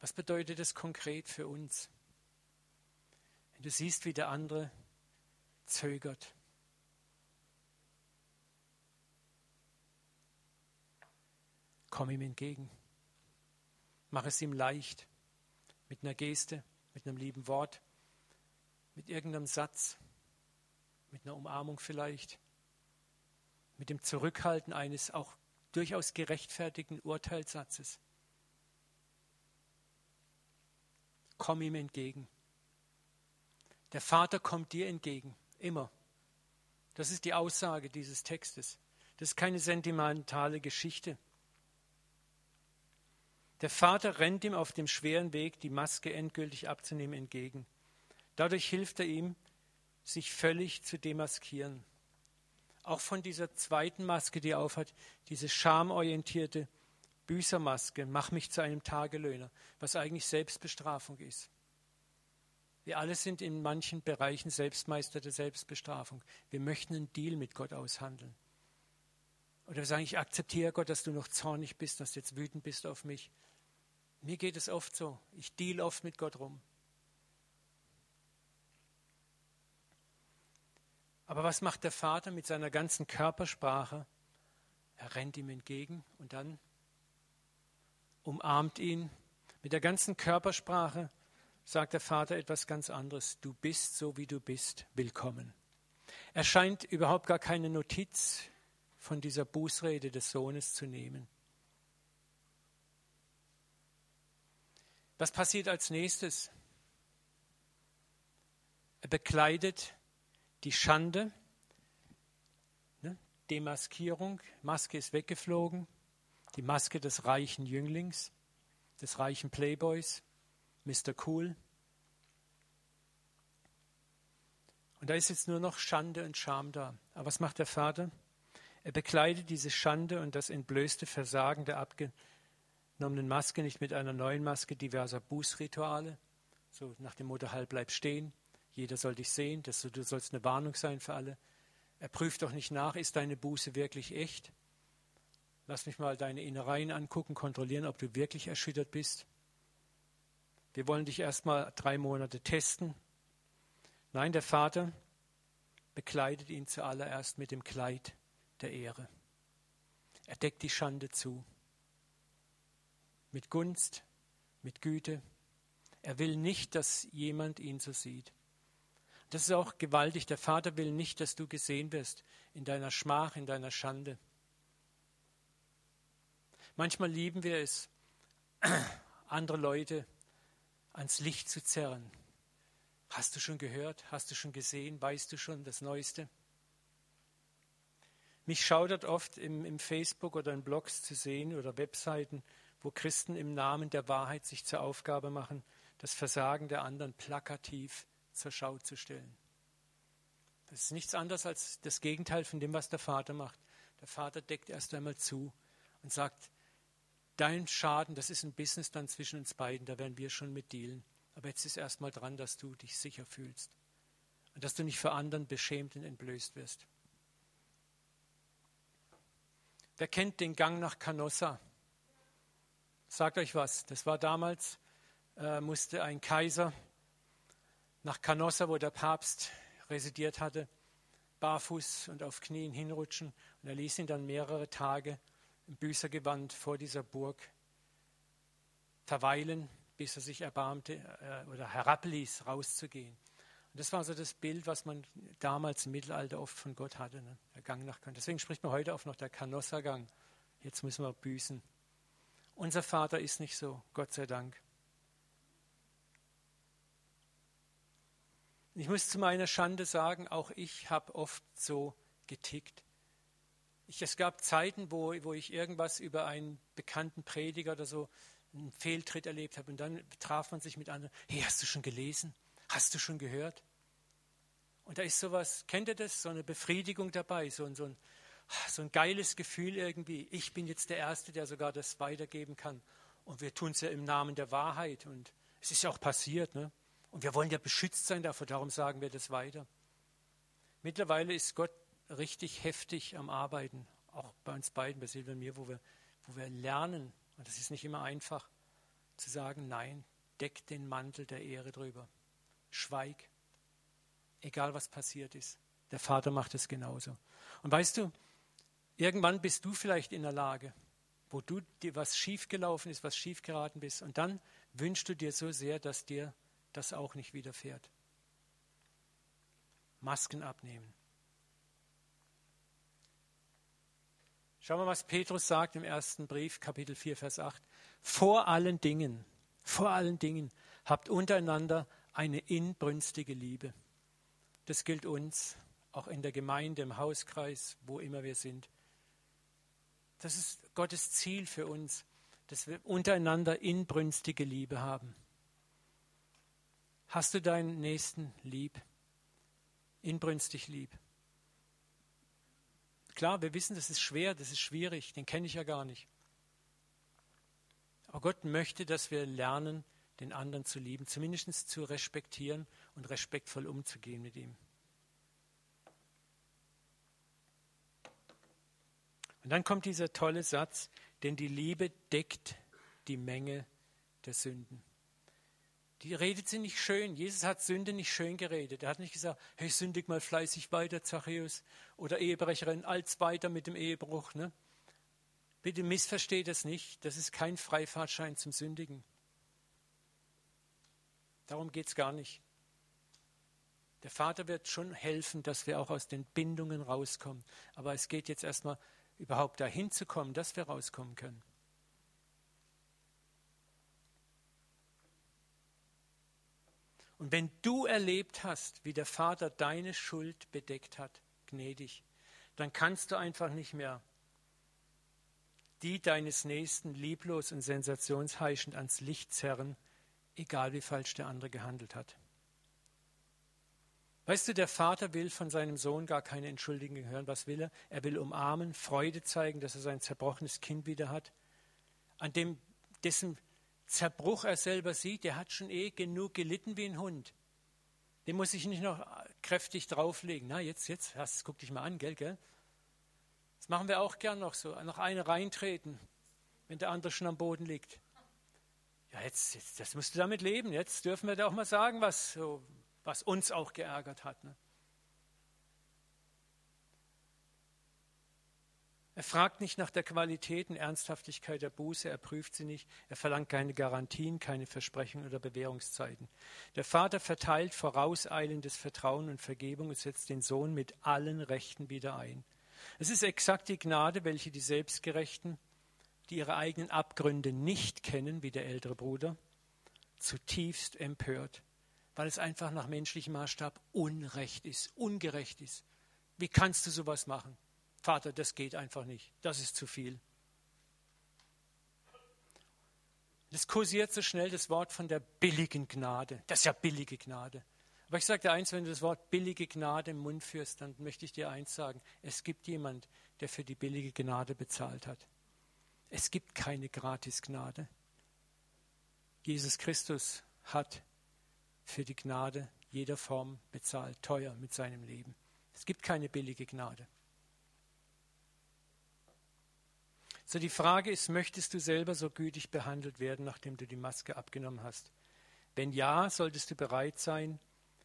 Was bedeutet das konkret für uns? Du siehst, wie der andere zögert. Komm ihm entgegen. Mach es ihm leicht. Mit einer Geste, mit einem lieben Wort, mit irgendeinem Satz, mit einer Umarmung vielleicht, mit dem Zurückhalten eines auch durchaus gerechtfertigten Urteilssatzes. Komm ihm entgegen. Der Vater kommt dir entgegen, immer. Das ist die Aussage dieses Textes. Das ist keine sentimentale Geschichte. Der Vater rennt ihm auf dem schweren Weg, die Maske endgültig abzunehmen, entgegen. Dadurch hilft er ihm, sich völlig zu demaskieren. Auch von dieser zweiten Maske, die er aufhat, diese schamorientierte Büßermaske, mach mich zu einem Tagelöhner, was eigentlich Selbstbestrafung ist. Wir alle sind in manchen Bereichen Selbstmeister der Selbstbestrafung. Wir möchten einen Deal mit Gott aushandeln. Oder wir sagen, ich akzeptiere Gott, dass du noch zornig bist, dass du jetzt wütend bist auf mich. Mir geht es oft so. Ich deal oft mit Gott rum. Aber was macht der Vater mit seiner ganzen Körpersprache? Er rennt ihm entgegen und dann umarmt ihn. Mit der ganzen Körpersprache sagt der Vater etwas ganz anderes. Du bist so, wie du bist, willkommen. Er scheint überhaupt gar keine Notiz von dieser Bußrede des Sohnes zu nehmen. Was passiert als nächstes? Er bekleidet die Schande, ne, Demaskierung, Maske ist weggeflogen, die Maske des reichen Jünglings, des reichen Playboys, Mr. Cool. Und da ist jetzt nur noch Schande und Scham da. Aber was macht der Vater? Er bekleidet diese Schande und das entblößte Versagen der abge genommenen Maske nicht mit einer neuen Maske diverser Bußrituale, so nach dem Motto, halt bleib stehen, jeder soll dich sehen, das, du sollst eine Warnung sein für alle. Er prüft doch nicht nach, ist deine Buße wirklich echt? Lass mich mal deine Innereien angucken, kontrollieren, ob du wirklich erschüttert bist. Wir wollen dich erst mal drei Monate testen. Nein, der Vater bekleidet ihn zuallererst mit dem Kleid der Ehre. Er deckt die Schande zu mit Gunst, mit Güte. Er will nicht, dass jemand ihn so sieht. Das ist auch gewaltig. Der Vater will nicht, dass du gesehen wirst in deiner Schmach, in deiner Schande. Manchmal lieben wir es, andere Leute ans Licht zu zerren. Hast du schon gehört? Hast du schon gesehen? Weißt du schon das Neueste? Mich schaudert oft im, im Facebook oder in Blogs zu sehen oder Webseiten, wo Christen im Namen der Wahrheit sich zur Aufgabe machen, das Versagen der anderen plakativ zur Schau zu stellen. Das ist nichts anderes als das Gegenteil von dem, was der Vater macht. Der Vater deckt erst einmal zu und sagt, dein Schaden, das ist ein Business dann zwischen uns beiden, da werden wir schon mit dealen. Aber jetzt ist erst mal dran, dass du dich sicher fühlst und dass du nicht für anderen beschämt und entblößt wirst. Wer kennt den Gang nach Canossa? Sagt euch was, das war damals, äh, musste ein Kaiser nach Canossa, wo der Papst residiert hatte, barfuß und auf Knien hinrutschen. Und er ließ ihn dann mehrere Tage Büßergewand vor dieser Burg verweilen, bis er sich erbarmte äh, oder herabließ, rauszugehen. Und das war so das Bild, was man damals im Mittelalter oft von Gott hatte, ne? der Gang nach Canossa. Deswegen spricht man heute auch noch der Canossa-Gang. Jetzt müssen wir büßen. Unser Vater ist nicht so, Gott sei Dank. Ich muss zu meiner Schande sagen, auch ich habe oft so getickt. Ich, es gab Zeiten, wo, wo ich irgendwas über einen bekannten Prediger oder so, einen Fehltritt erlebt habe und dann traf man sich mit anderen. Hey, hast du schon gelesen? Hast du schon gehört? Und da ist sowas, kennt ihr das? So eine Befriedigung dabei, so, so ein, so ein geiles Gefühl irgendwie. Ich bin jetzt der Erste, der sogar das weitergeben kann. Und wir tun es ja im Namen der Wahrheit. Und es ist ja auch passiert. Ne? Und wir wollen ja beschützt sein davor, darum sagen wir das weiter. Mittlerweile ist Gott richtig heftig am Arbeiten, auch bei uns beiden, bei Silvia und mir, wo wir, wo wir lernen, und das ist nicht immer einfach, zu sagen, nein, deck den Mantel der Ehre drüber. Schweig, egal was passiert ist. Der Vater macht es genauso. Und weißt du, irgendwann bist du vielleicht in der Lage, wo du dir was schiefgelaufen ist, was schiefgeraten bist, und dann wünschst du dir so sehr, dass dir das auch nicht widerfährt. Masken abnehmen. Schauen wir, was Petrus sagt im ersten Brief, Kapitel 4, Vers 8. Vor allen Dingen, vor allen Dingen habt untereinander eine inbrünstige Liebe. Das gilt uns, auch in der Gemeinde, im Hauskreis, wo immer wir sind. Das ist Gottes Ziel für uns, dass wir untereinander inbrünstige Liebe haben. Hast du deinen Nächsten lieb? Inbrünstig lieb? Klar, wir wissen, das ist schwer, das ist schwierig, den kenne ich ja gar nicht. Aber Gott möchte, dass wir lernen, den anderen zu lieben, zumindest zu respektieren und respektvoll umzugehen mit ihm. Und dann kommt dieser tolle Satz, denn die Liebe deckt die Menge der Sünden. Die redet sie nicht schön. Jesus hat Sünde nicht schön geredet. Er hat nicht gesagt, hey, sündig mal fleißig weiter, Zachäus. Oder Ehebrecherin, als weiter mit dem Ehebruch. Ne? Bitte missversteht das nicht. Das ist kein Freifahrtschein zum Sündigen. Darum geht es gar nicht. Der Vater wird schon helfen, dass wir auch aus den Bindungen rauskommen. Aber es geht jetzt erstmal überhaupt dahin zu kommen, dass wir rauskommen können. Und wenn du erlebt hast, wie der Vater deine Schuld bedeckt hat, gnädig, dann kannst du einfach nicht mehr die deines Nächsten lieblos und sensationsheischend ans Licht zerren, egal wie falsch der andere gehandelt hat. Weißt du, der Vater will von seinem Sohn gar keine Entschuldigung hören. Was will er? Er will umarmen, Freude zeigen, dass er sein zerbrochenes Kind wieder hat, an dem, dessen Zerbruch er selber sieht, der hat schon eh genug gelitten wie ein Hund. Den muss ich nicht noch kräftig drauflegen. Na, jetzt, jetzt, hast, guck dich mal an, gell, gell? Das machen wir auch gern noch so. Noch eine reintreten, wenn der andere schon am Boden liegt. Ja, jetzt, jetzt das musst du damit leben. Jetzt dürfen wir da auch mal sagen, was, so, was uns auch geärgert hat. Ne? Er fragt nicht nach der Qualität und Ernsthaftigkeit der Buße, er prüft sie nicht, er verlangt keine Garantien, keine Versprechen oder Bewährungszeiten. Der Vater verteilt vorauseilendes Vertrauen und Vergebung und setzt den Sohn mit allen Rechten wieder ein. Es ist exakt die Gnade, welche die Selbstgerechten, die ihre eigenen Abgründe nicht kennen, wie der ältere Bruder, zutiefst empört, weil es einfach nach menschlichem Maßstab Unrecht ist, ungerecht ist. Wie kannst du sowas machen? Vater, das geht einfach nicht. Das ist zu viel. Es kursiert so schnell das Wort von der billigen Gnade. Das ist ja billige Gnade. Aber ich sage dir eins, wenn du das Wort billige Gnade im Mund führst, dann möchte ich dir eins sagen. Es gibt jemand, der für die billige Gnade bezahlt hat. Es gibt keine Gratisgnade. Jesus Christus hat für die Gnade jeder Form bezahlt, teuer mit seinem Leben. Es gibt keine billige Gnade. So die Frage ist, möchtest du selber so gütig behandelt werden, nachdem du die Maske abgenommen hast? Wenn ja, solltest du bereit sein,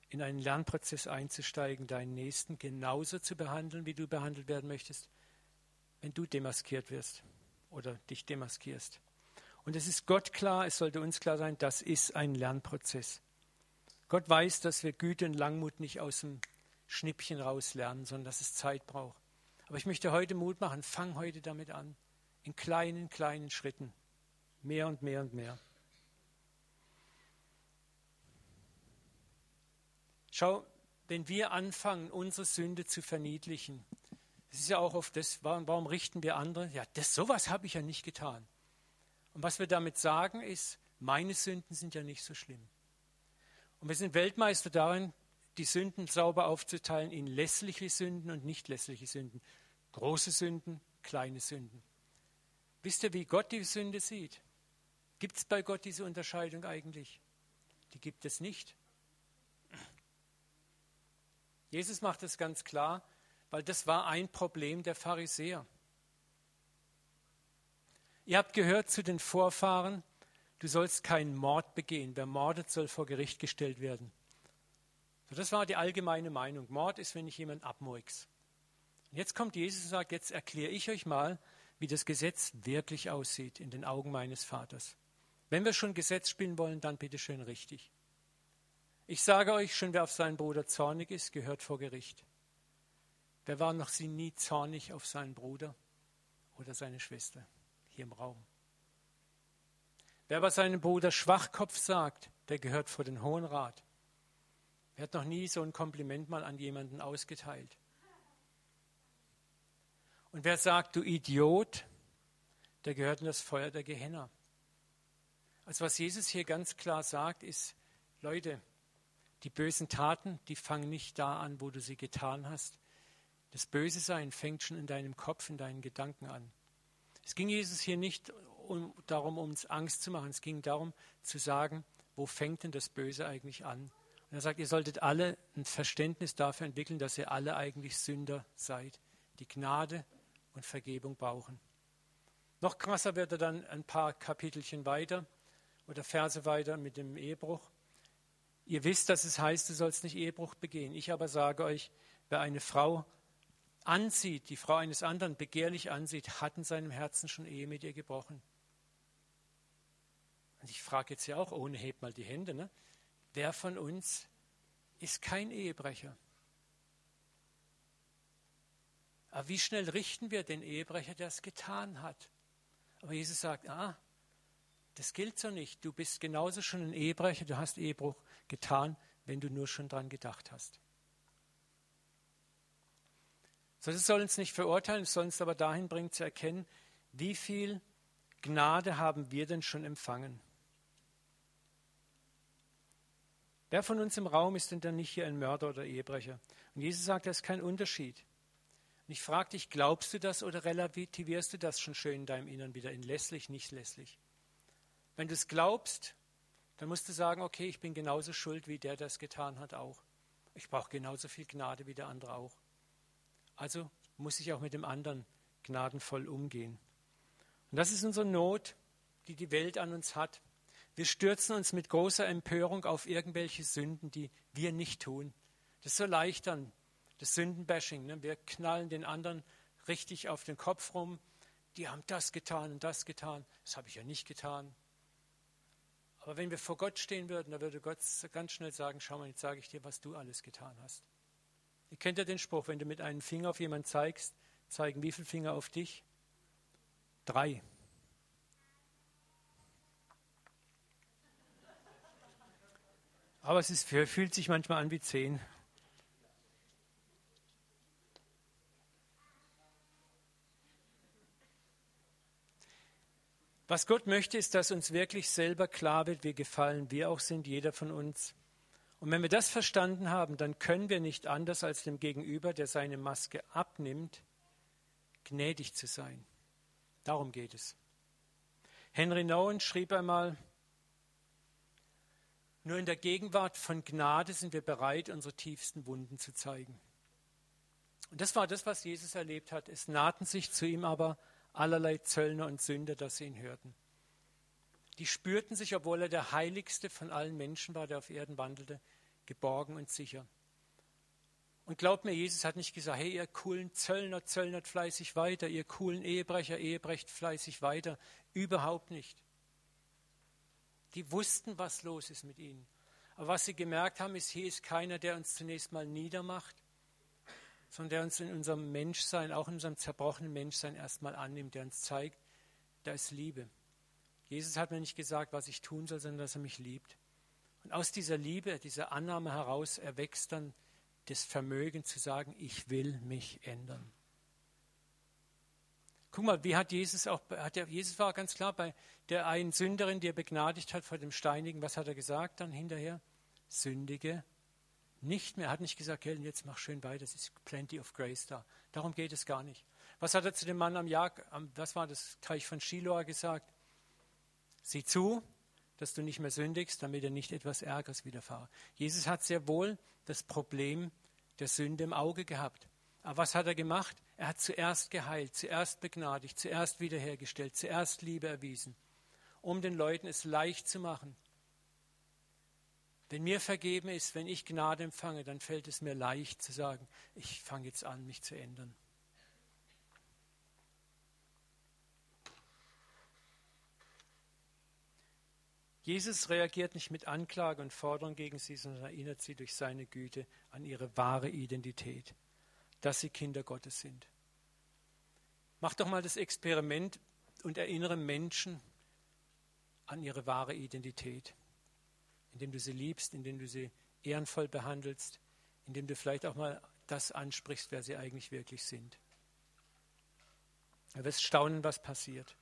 in einen Lernprozess einzusteigen, deinen Nächsten genauso zu behandeln, wie du behandelt werden möchtest, wenn du demaskiert wirst oder dich demaskierst. Und es ist Gott klar, es sollte uns klar sein, das ist ein Lernprozess. Gott weiß, dass wir Güte und Langmut nicht aus dem Schnippchen raus lernen, sondern dass es Zeit braucht. Aber ich möchte heute Mut machen, fang heute damit an in kleinen, kleinen Schritten. Mehr und mehr und mehr. Schau, wenn wir anfangen, unsere Sünde zu verniedlichen, das ist ja auch oft das, warum, warum richten wir andere? Ja, das, sowas habe ich ja nicht getan. Und was wir damit sagen ist, meine Sünden sind ja nicht so schlimm. Und wir sind Weltmeister darin, die Sünden sauber aufzuteilen in lässliche Sünden und nicht lässliche Sünden. Große Sünden, kleine Sünden. Wisst ihr, wie Gott die Sünde sieht? Gibt es bei Gott diese Unterscheidung eigentlich? Die gibt es nicht. Jesus macht es ganz klar, weil das war ein Problem der Pharisäer. Ihr habt gehört zu den Vorfahren, du sollst keinen Mord begehen. Wer mordet, soll vor Gericht gestellt werden. So, das war die allgemeine Meinung. Mord ist, wenn ich jemanden abmurks. Und jetzt kommt Jesus und sagt, jetzt erkläre ich euch mal, wie das Gesetz wirklich aussieht in den Augen meines Vaters. Wenn wir schon Gesetz spielen wollen, dann bitte schön richtig. Ich sage euch schon, wer auf seinen Bruder zornig ist, gehört vor Gericht. Wer war noch sie nie zornig auf seinen Bruder oder seine Schwester hier im Raum? Wer bei seinem Bruder Schwachkopf sagt, der gehört vor den Hohen Rat. Wer hat noch nie so ein Kompliment mal an jemanden ausgeteilt? Und wer sagt, du Idiot, der gehört in das Feuer der Gehenna. Also was Jesus hier ganz klar sagt, ist, Leute, die bösen Taten, die fangen nicht da an, wo du sie getan hast. Das Böse sein fängt schon in deinem Kopf, in deinen Gedanken an. Es ging Jesus hier nicht um, darum, uns Angst zu machen. Es ging darum, zu sagen, wo fängt denn das Böse eigentlich an? Und er sagt, ihr solltet alle ein Verständnis dafür entwickeln, dass ihr alle eigentlich Sünder seid, die Gnade und Vergebung brauchen. Noch krasser wird er dann ein paar Kapitelchen weiter oder Verse weiter mit dem Ehebruch. Ihr wisst, dass es heißt, du sollst nicht Ehebruch begehen. Ich aber sage euch, wer eine Frau ansieht, die Frau eines anderen begehrlich ansieht, hat in seinem Herzen schon Ehe mit ihr gebrochen. Und ich frage jetzt ja auch, ohne hebt mal die Hände, ne? wer von uns ist kein Ehebrecher? Aber wie schnell richten wir den Ehebrecher, der es getan hat? Aber Jesus sagt, ah, das gilt so nicht. Du bist genauso schon ein Ehebrecher, du hast Ehebruch getan, wenn du nur schon dran gedacht hast. So, das soll uns nicht verurteilen, es soll uns aber dahin bringen zu erkennen, wie viel Gnade haben wir denn schon empfangen? Wer von uns im Raum ist denn dann nicht hier ein Mörder oder Ehebrecher? Und Jesus sagt, da ist kein Unterschied. Und ich frage dich, glaubst du das oder relativierst du das schon schön in deinem Innern wieder in lässlich, nicht lässlich? Wenn du es glaubst, dann musst du sagen, okay, ich bin genauso schuld, wie der das getan hat auch. Ich brauche genauso viel Gnade wie der andere auch. Also muss ich auch mit dem anderen gnadenvoll umgehen. Und das ist unsere Not, die die Welt an uns hat. Wir stürzen uns mit großer Empörung auf irgendwelche Sünden, die wir nicht tun. Das ist so leicht dann, das Sündenbashing. Ne? Wir knallen den anderen richtig auf den Kopf rum. Die haben das getan und das getan. Das habe ich ja nicht getan. Aber wenn wir vor Gott stehen würden, dann würde Gott ganz schnell sagen, schau mal, jetzt sage ich dir, was du alles getan hast. Ihr kennt ja den Spruch, wenn du mit einem Finger auf jemanden zeigst, zeigen wie viele Finger auf dich? Drei. Aber es ist, fühlt sich manchmal an wie zehn. Was Gott möchte, ist, dass uns wirklich selber klar wird, wie gefallen wir auch sind, jeder von uns. Und wenn wir das verstanden haben, dann können wir nicht anders als dem Gegenüber, der seine Maske abnimmt, gnädig zu sein. Darum geht es. Henry Nouwen schrieb einmal, nur in der Gegenwart von Gnade sind wir bereit, unsere tiefsten Wunden zu zeigen. Und das war das, was Jesus erlebt hat. Es nahten sich zu ihm aber allerlei Zöllner und Sünder, dass sie ihn hörten. Die spürten sich, obwohl er der heiligste von allen Menschen war, der auf Erden wandelte, geborgen und sicher. Und glaubt mir, Jesus hat nicht gesagt, hey, ihr coolen Zöllner, zöllnert fleißig weiter, ihr coolen Ehebrecher, ehebrecht fleißig weiter. Überhaupt nicht. Die wussten, was los ist mit ihnen. Aber was sie gemerkt haben, ist, hier ist keiner, der uns zunächst mal niedermacht, sondern der uns in unserem Menschsein, auch in unserem zerbrochenen Menschsein erstmal annimmt, der uns zeigt, da ist Liebe. Jesus hat mir nicht gesagt, was ich tun soll, sondern dass er mich liebt. Und aus dieser Liebe, dieser Annahme heraus erwächst dann das Vermögen zu sagen, ich will mich ändern. Guck mal, wie hat Jesus auch, hat der, Jesus war ganz klar bei der einen Sünderin, die er begnadigt hat vor dem Steinigen, was hat er gesagt dann hinterher? Sündige nicht mehr. Er hat nicht gesagt, Helen, jetzt mach schön weiter, es ist plenty of grace da. Darum geht es gar nicht. Was hat er zu dem Mann am Jag, am, was war das Teich von Shiloah gesagt? Sieh zu, dass du nicht mehr sündigst, damit dir nicht etwas Ärgeres widerfahre. Jesus hat sehr wohl das Problem der Sünde im Auge gehabt. Aber was hat er gemacht? Er hat zuerst geheilt, zuerst begnadigt, zuerst wiederhergestellt, zuerst Liebe erwiesen, um den Leuten es leicht zu machen, Wenn mir vergeben ist, wenn ich Gnade empfange, dann fällt es mir leicht zu sagen, ich fange jetzt an, mich zu ändern. Jesus reagiert nicht mit Anklage und Forderung gegen sie, sondern erinnert sie durch seine Güte an ihre wahre Identität, dass sie Kinder Gottes sind. Mach doch mal das Experiment und erinnere Menschen an ihre wahre Identität, indem du sie liebst, indem du sie ehrenvoll behandelst, indem du vielleicht auch mal das ansprichst, wer sie eigentlich wirklich sind. Du wirst staunen, was passiert.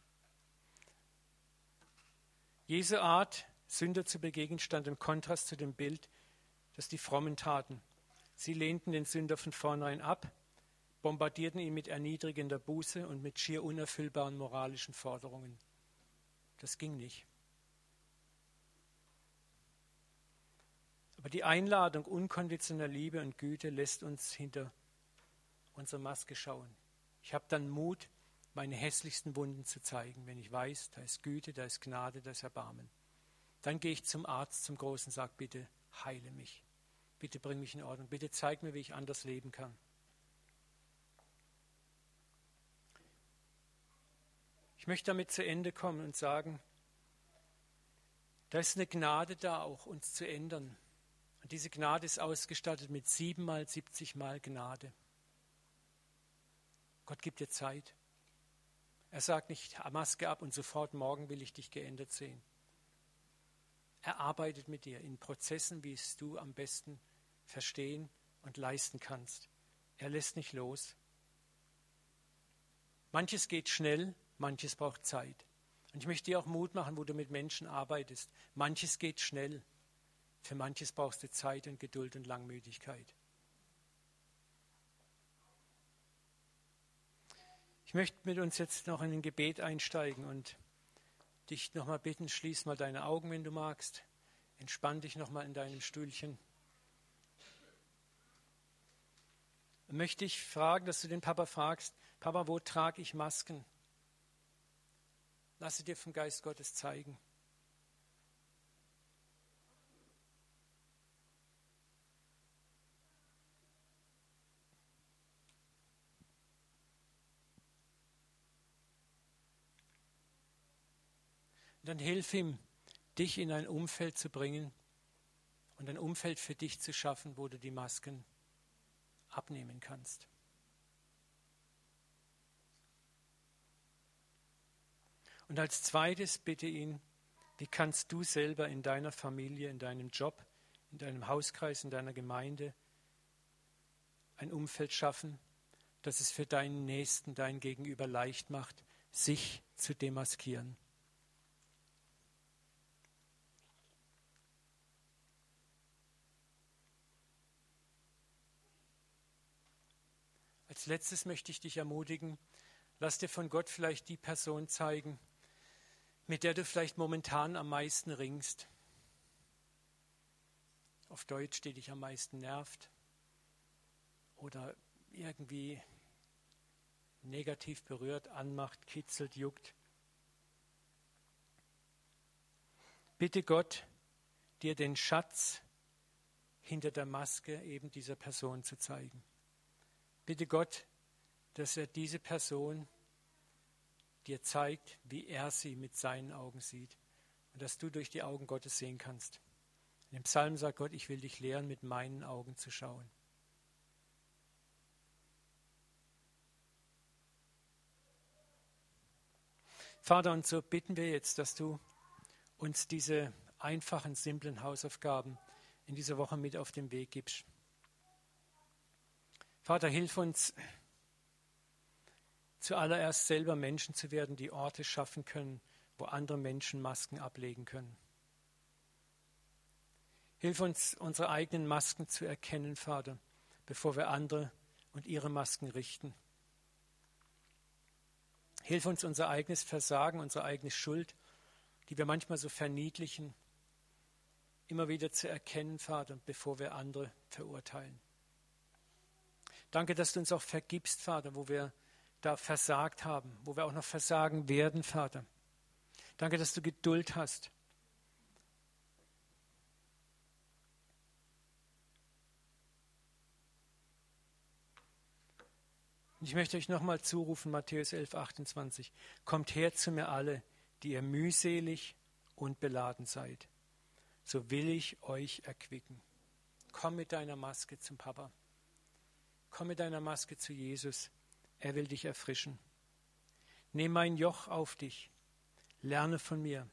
Jesu Art, Sünder zu begegnen, stand im Kontrast zu dem Bild, das die Frommen taten. Sie lehnten den Sünder von vornherein ab, bombardierten ihn mit erniedrigender Buße und mit schier unerfüllbaren moralischen Forderungen. Das ging nicht. Aber die Einladung unkonditioneller Liebe und Güte lässt uns hinter unsere Maske schauen. Ich habe dann Mut, meine hässlichsten Wunden zu zeigen, wenn ich weiß, da ist Güte, da ist Gnade, da ist Erbarmen. Dann gehe ich zum Arzt, zum Großen und sage, bitte heile mich. Bitte bring mich in Ordnung. Bitte zeig mir, wie ich anders leben kann. Ich möchte damit zu Ende kommen und sagen, da ist eine Gnade da, auch uns zu ändern. Und diese Gnade ist ausgestattet mit siebenmal, siebzigmal Gnade. Gott gibt dir Zeit. Er sagt nicht, Maske ab und sofort morgen will ich dich geändert sehen. Er arbeitet mit dir in Prozessen, wie es du am besten verstehen und leisten kannst. Er lässt nicht los. Manches geht schnell, manches braucht Zeit. Und ich möchte dir auch Mut machen, wo du mit Menschen arbeitest. Manches geht schnell. Für manches brauchst du Zeit und Geduld und Langmütigkeit. möchte mit uns jetzt noch in ein Gebet einsteigen und dich nochmal bitten, schließ mal deine Augen, wenn du magst. Entspann dich nochmal in deinem Stühlchen. Möchte ich fragen, dass du den Papa fragst, Papa, wo trage ich Masken? Lasse dir vom Geist Gottes zeigen. Dann hilf ihm, dich in ein Umfeld zu bringen und ein Umfeld für dich zu schaffen, wo du die Masken abnehmen kannst. Und als zweites bitte ihn, wie kannst du selber in deiner Familie, in deinem Job, in deinem Hauskreis, in deiner Gemeinde ein Umfeld schaffen, das es für deinen Nächsten, dein Gegenüber leicht macht, sich zu demaskieren. Als letztes möchte ich dich ermutigen, lass dir von Gott vielleicht die Person zeigen, mit der du vielleicht momentan am meisten ringst. Auf Deutsch, die dich am meisten nervt oder irgendwie negativ berührt, anmacht, kitzelt, juckt. Bitte Gott, dir den Schatz hinter der Maske eben dieser Person zu zeigen. Bitte Gott, dass er diese Person dir zeigt, wie er sie mit seinen Augen sieht und dass du durch die Augen Gottes sehen kannst. Dem Psalm sagt Gott, ich will dich lehren, mit meinen Augen zu schauen. Vater, und so bitten wir jetzt, dass du uns diese einfachen, simplen Hausaufgaben in dieser Woche mit auf den Weg gibst. Vater, hilf uns zuallererst selber Menschen zu werden, die Orte schaffen können, wo andere Menschen Masken ablegen können. Hilf uns, unsere eigenen Masken zu erkennen, Vater, bevor wir andere und ihre Masken richten. Hilf uns, unser eigenes Versagen, unsere eigene Schuld, die wir manchmal so verniedlichen, immer wieder zu erkennen, Vater, bevor wir andere verurteilen. Danke, dass du uns auch vergibst, Vater, wo wir da versagt haben, wo wir auch noch versagen werden, Vater. Danke, dass du Geduld hast. Ich möchte euch nochmal zurufen, Matthäus 11, 28. Kommt her zu mir alle, die ihr mühselig und beladen seid. So will ich euch erquicken. Komm mit deiner Maske zum Papa. Komm mit deiner Maske zu Jesus. Er will dich erfrischen. Nimm mein Joch auf dich. Lerne von mir.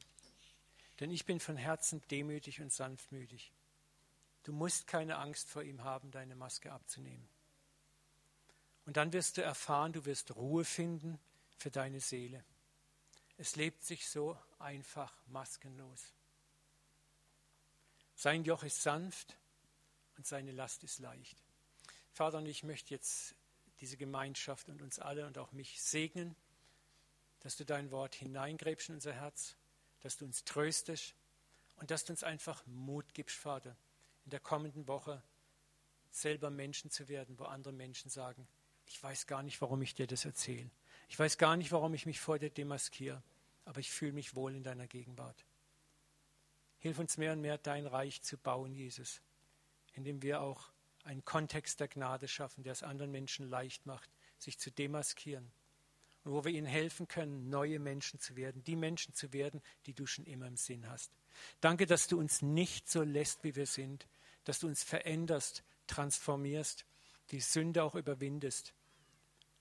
Denn ich bin von Herzen demütig und sanftmütig. Du musst keine Angst vor ihm haben, deine Maske abzunehmen. Und dann wirst du erfahren, du wirst Ruhe finden für deine Seele. Es lebt sich so einfach maskenlos. Sein Joch ist sanft und seine Last ist leicht. Vater, und ich möchte jetzt diese Gemeinschaft und uns alle und auch mich segnen, dass du dein Wort hineingräbst in unser Herz, dass du uns tröstest und dass du uns einfach Mut gibst, Vater, in der kommenden Woche selber Menschen zu werden, wo andere Menschen sagen, ich weiß gar nicht, warum ich dir das erzähle. Ich weiß gar nicht, warum ich mich vor dir demaskiere, aber ich fühle mich wohl in deiner Gegenwart. Hilf uns mehr und mehr, dein Reich zu bauen, Jesus, indem wir auch einen Kontext der Gnade schaffen, der es anderen Menschen leicht macht, sich zu demaskieren. Und wo wir ihnen helfen können, neue Menschen zu werden, die Menschen zu werden, die du schon immer im Sinn hast. Danke, dass du uns nicht so lässt, wie wir sind, dass du uns veränderst, transformierst, die Sünde auch überwindest,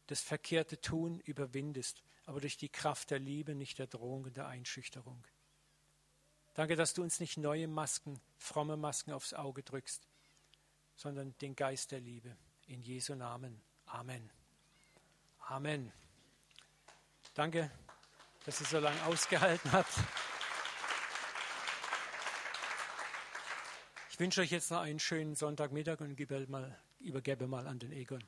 das verkehrte Tun überwindest, aber durch die Kraft der Liebe, nicht der Drohung und der Einschüchterung. Danke, dass du uns nicht neue Masken, fromme Masken aufs Auge drückst, sondern den Geist der Liebe. In Jesu Namen. Amen. Amen. Danke, dass ihr so lange ausgehalten habt. Ich wünsche euch jetzt noch einen schönen Sonntagmittag und übergebe mal an den Egon.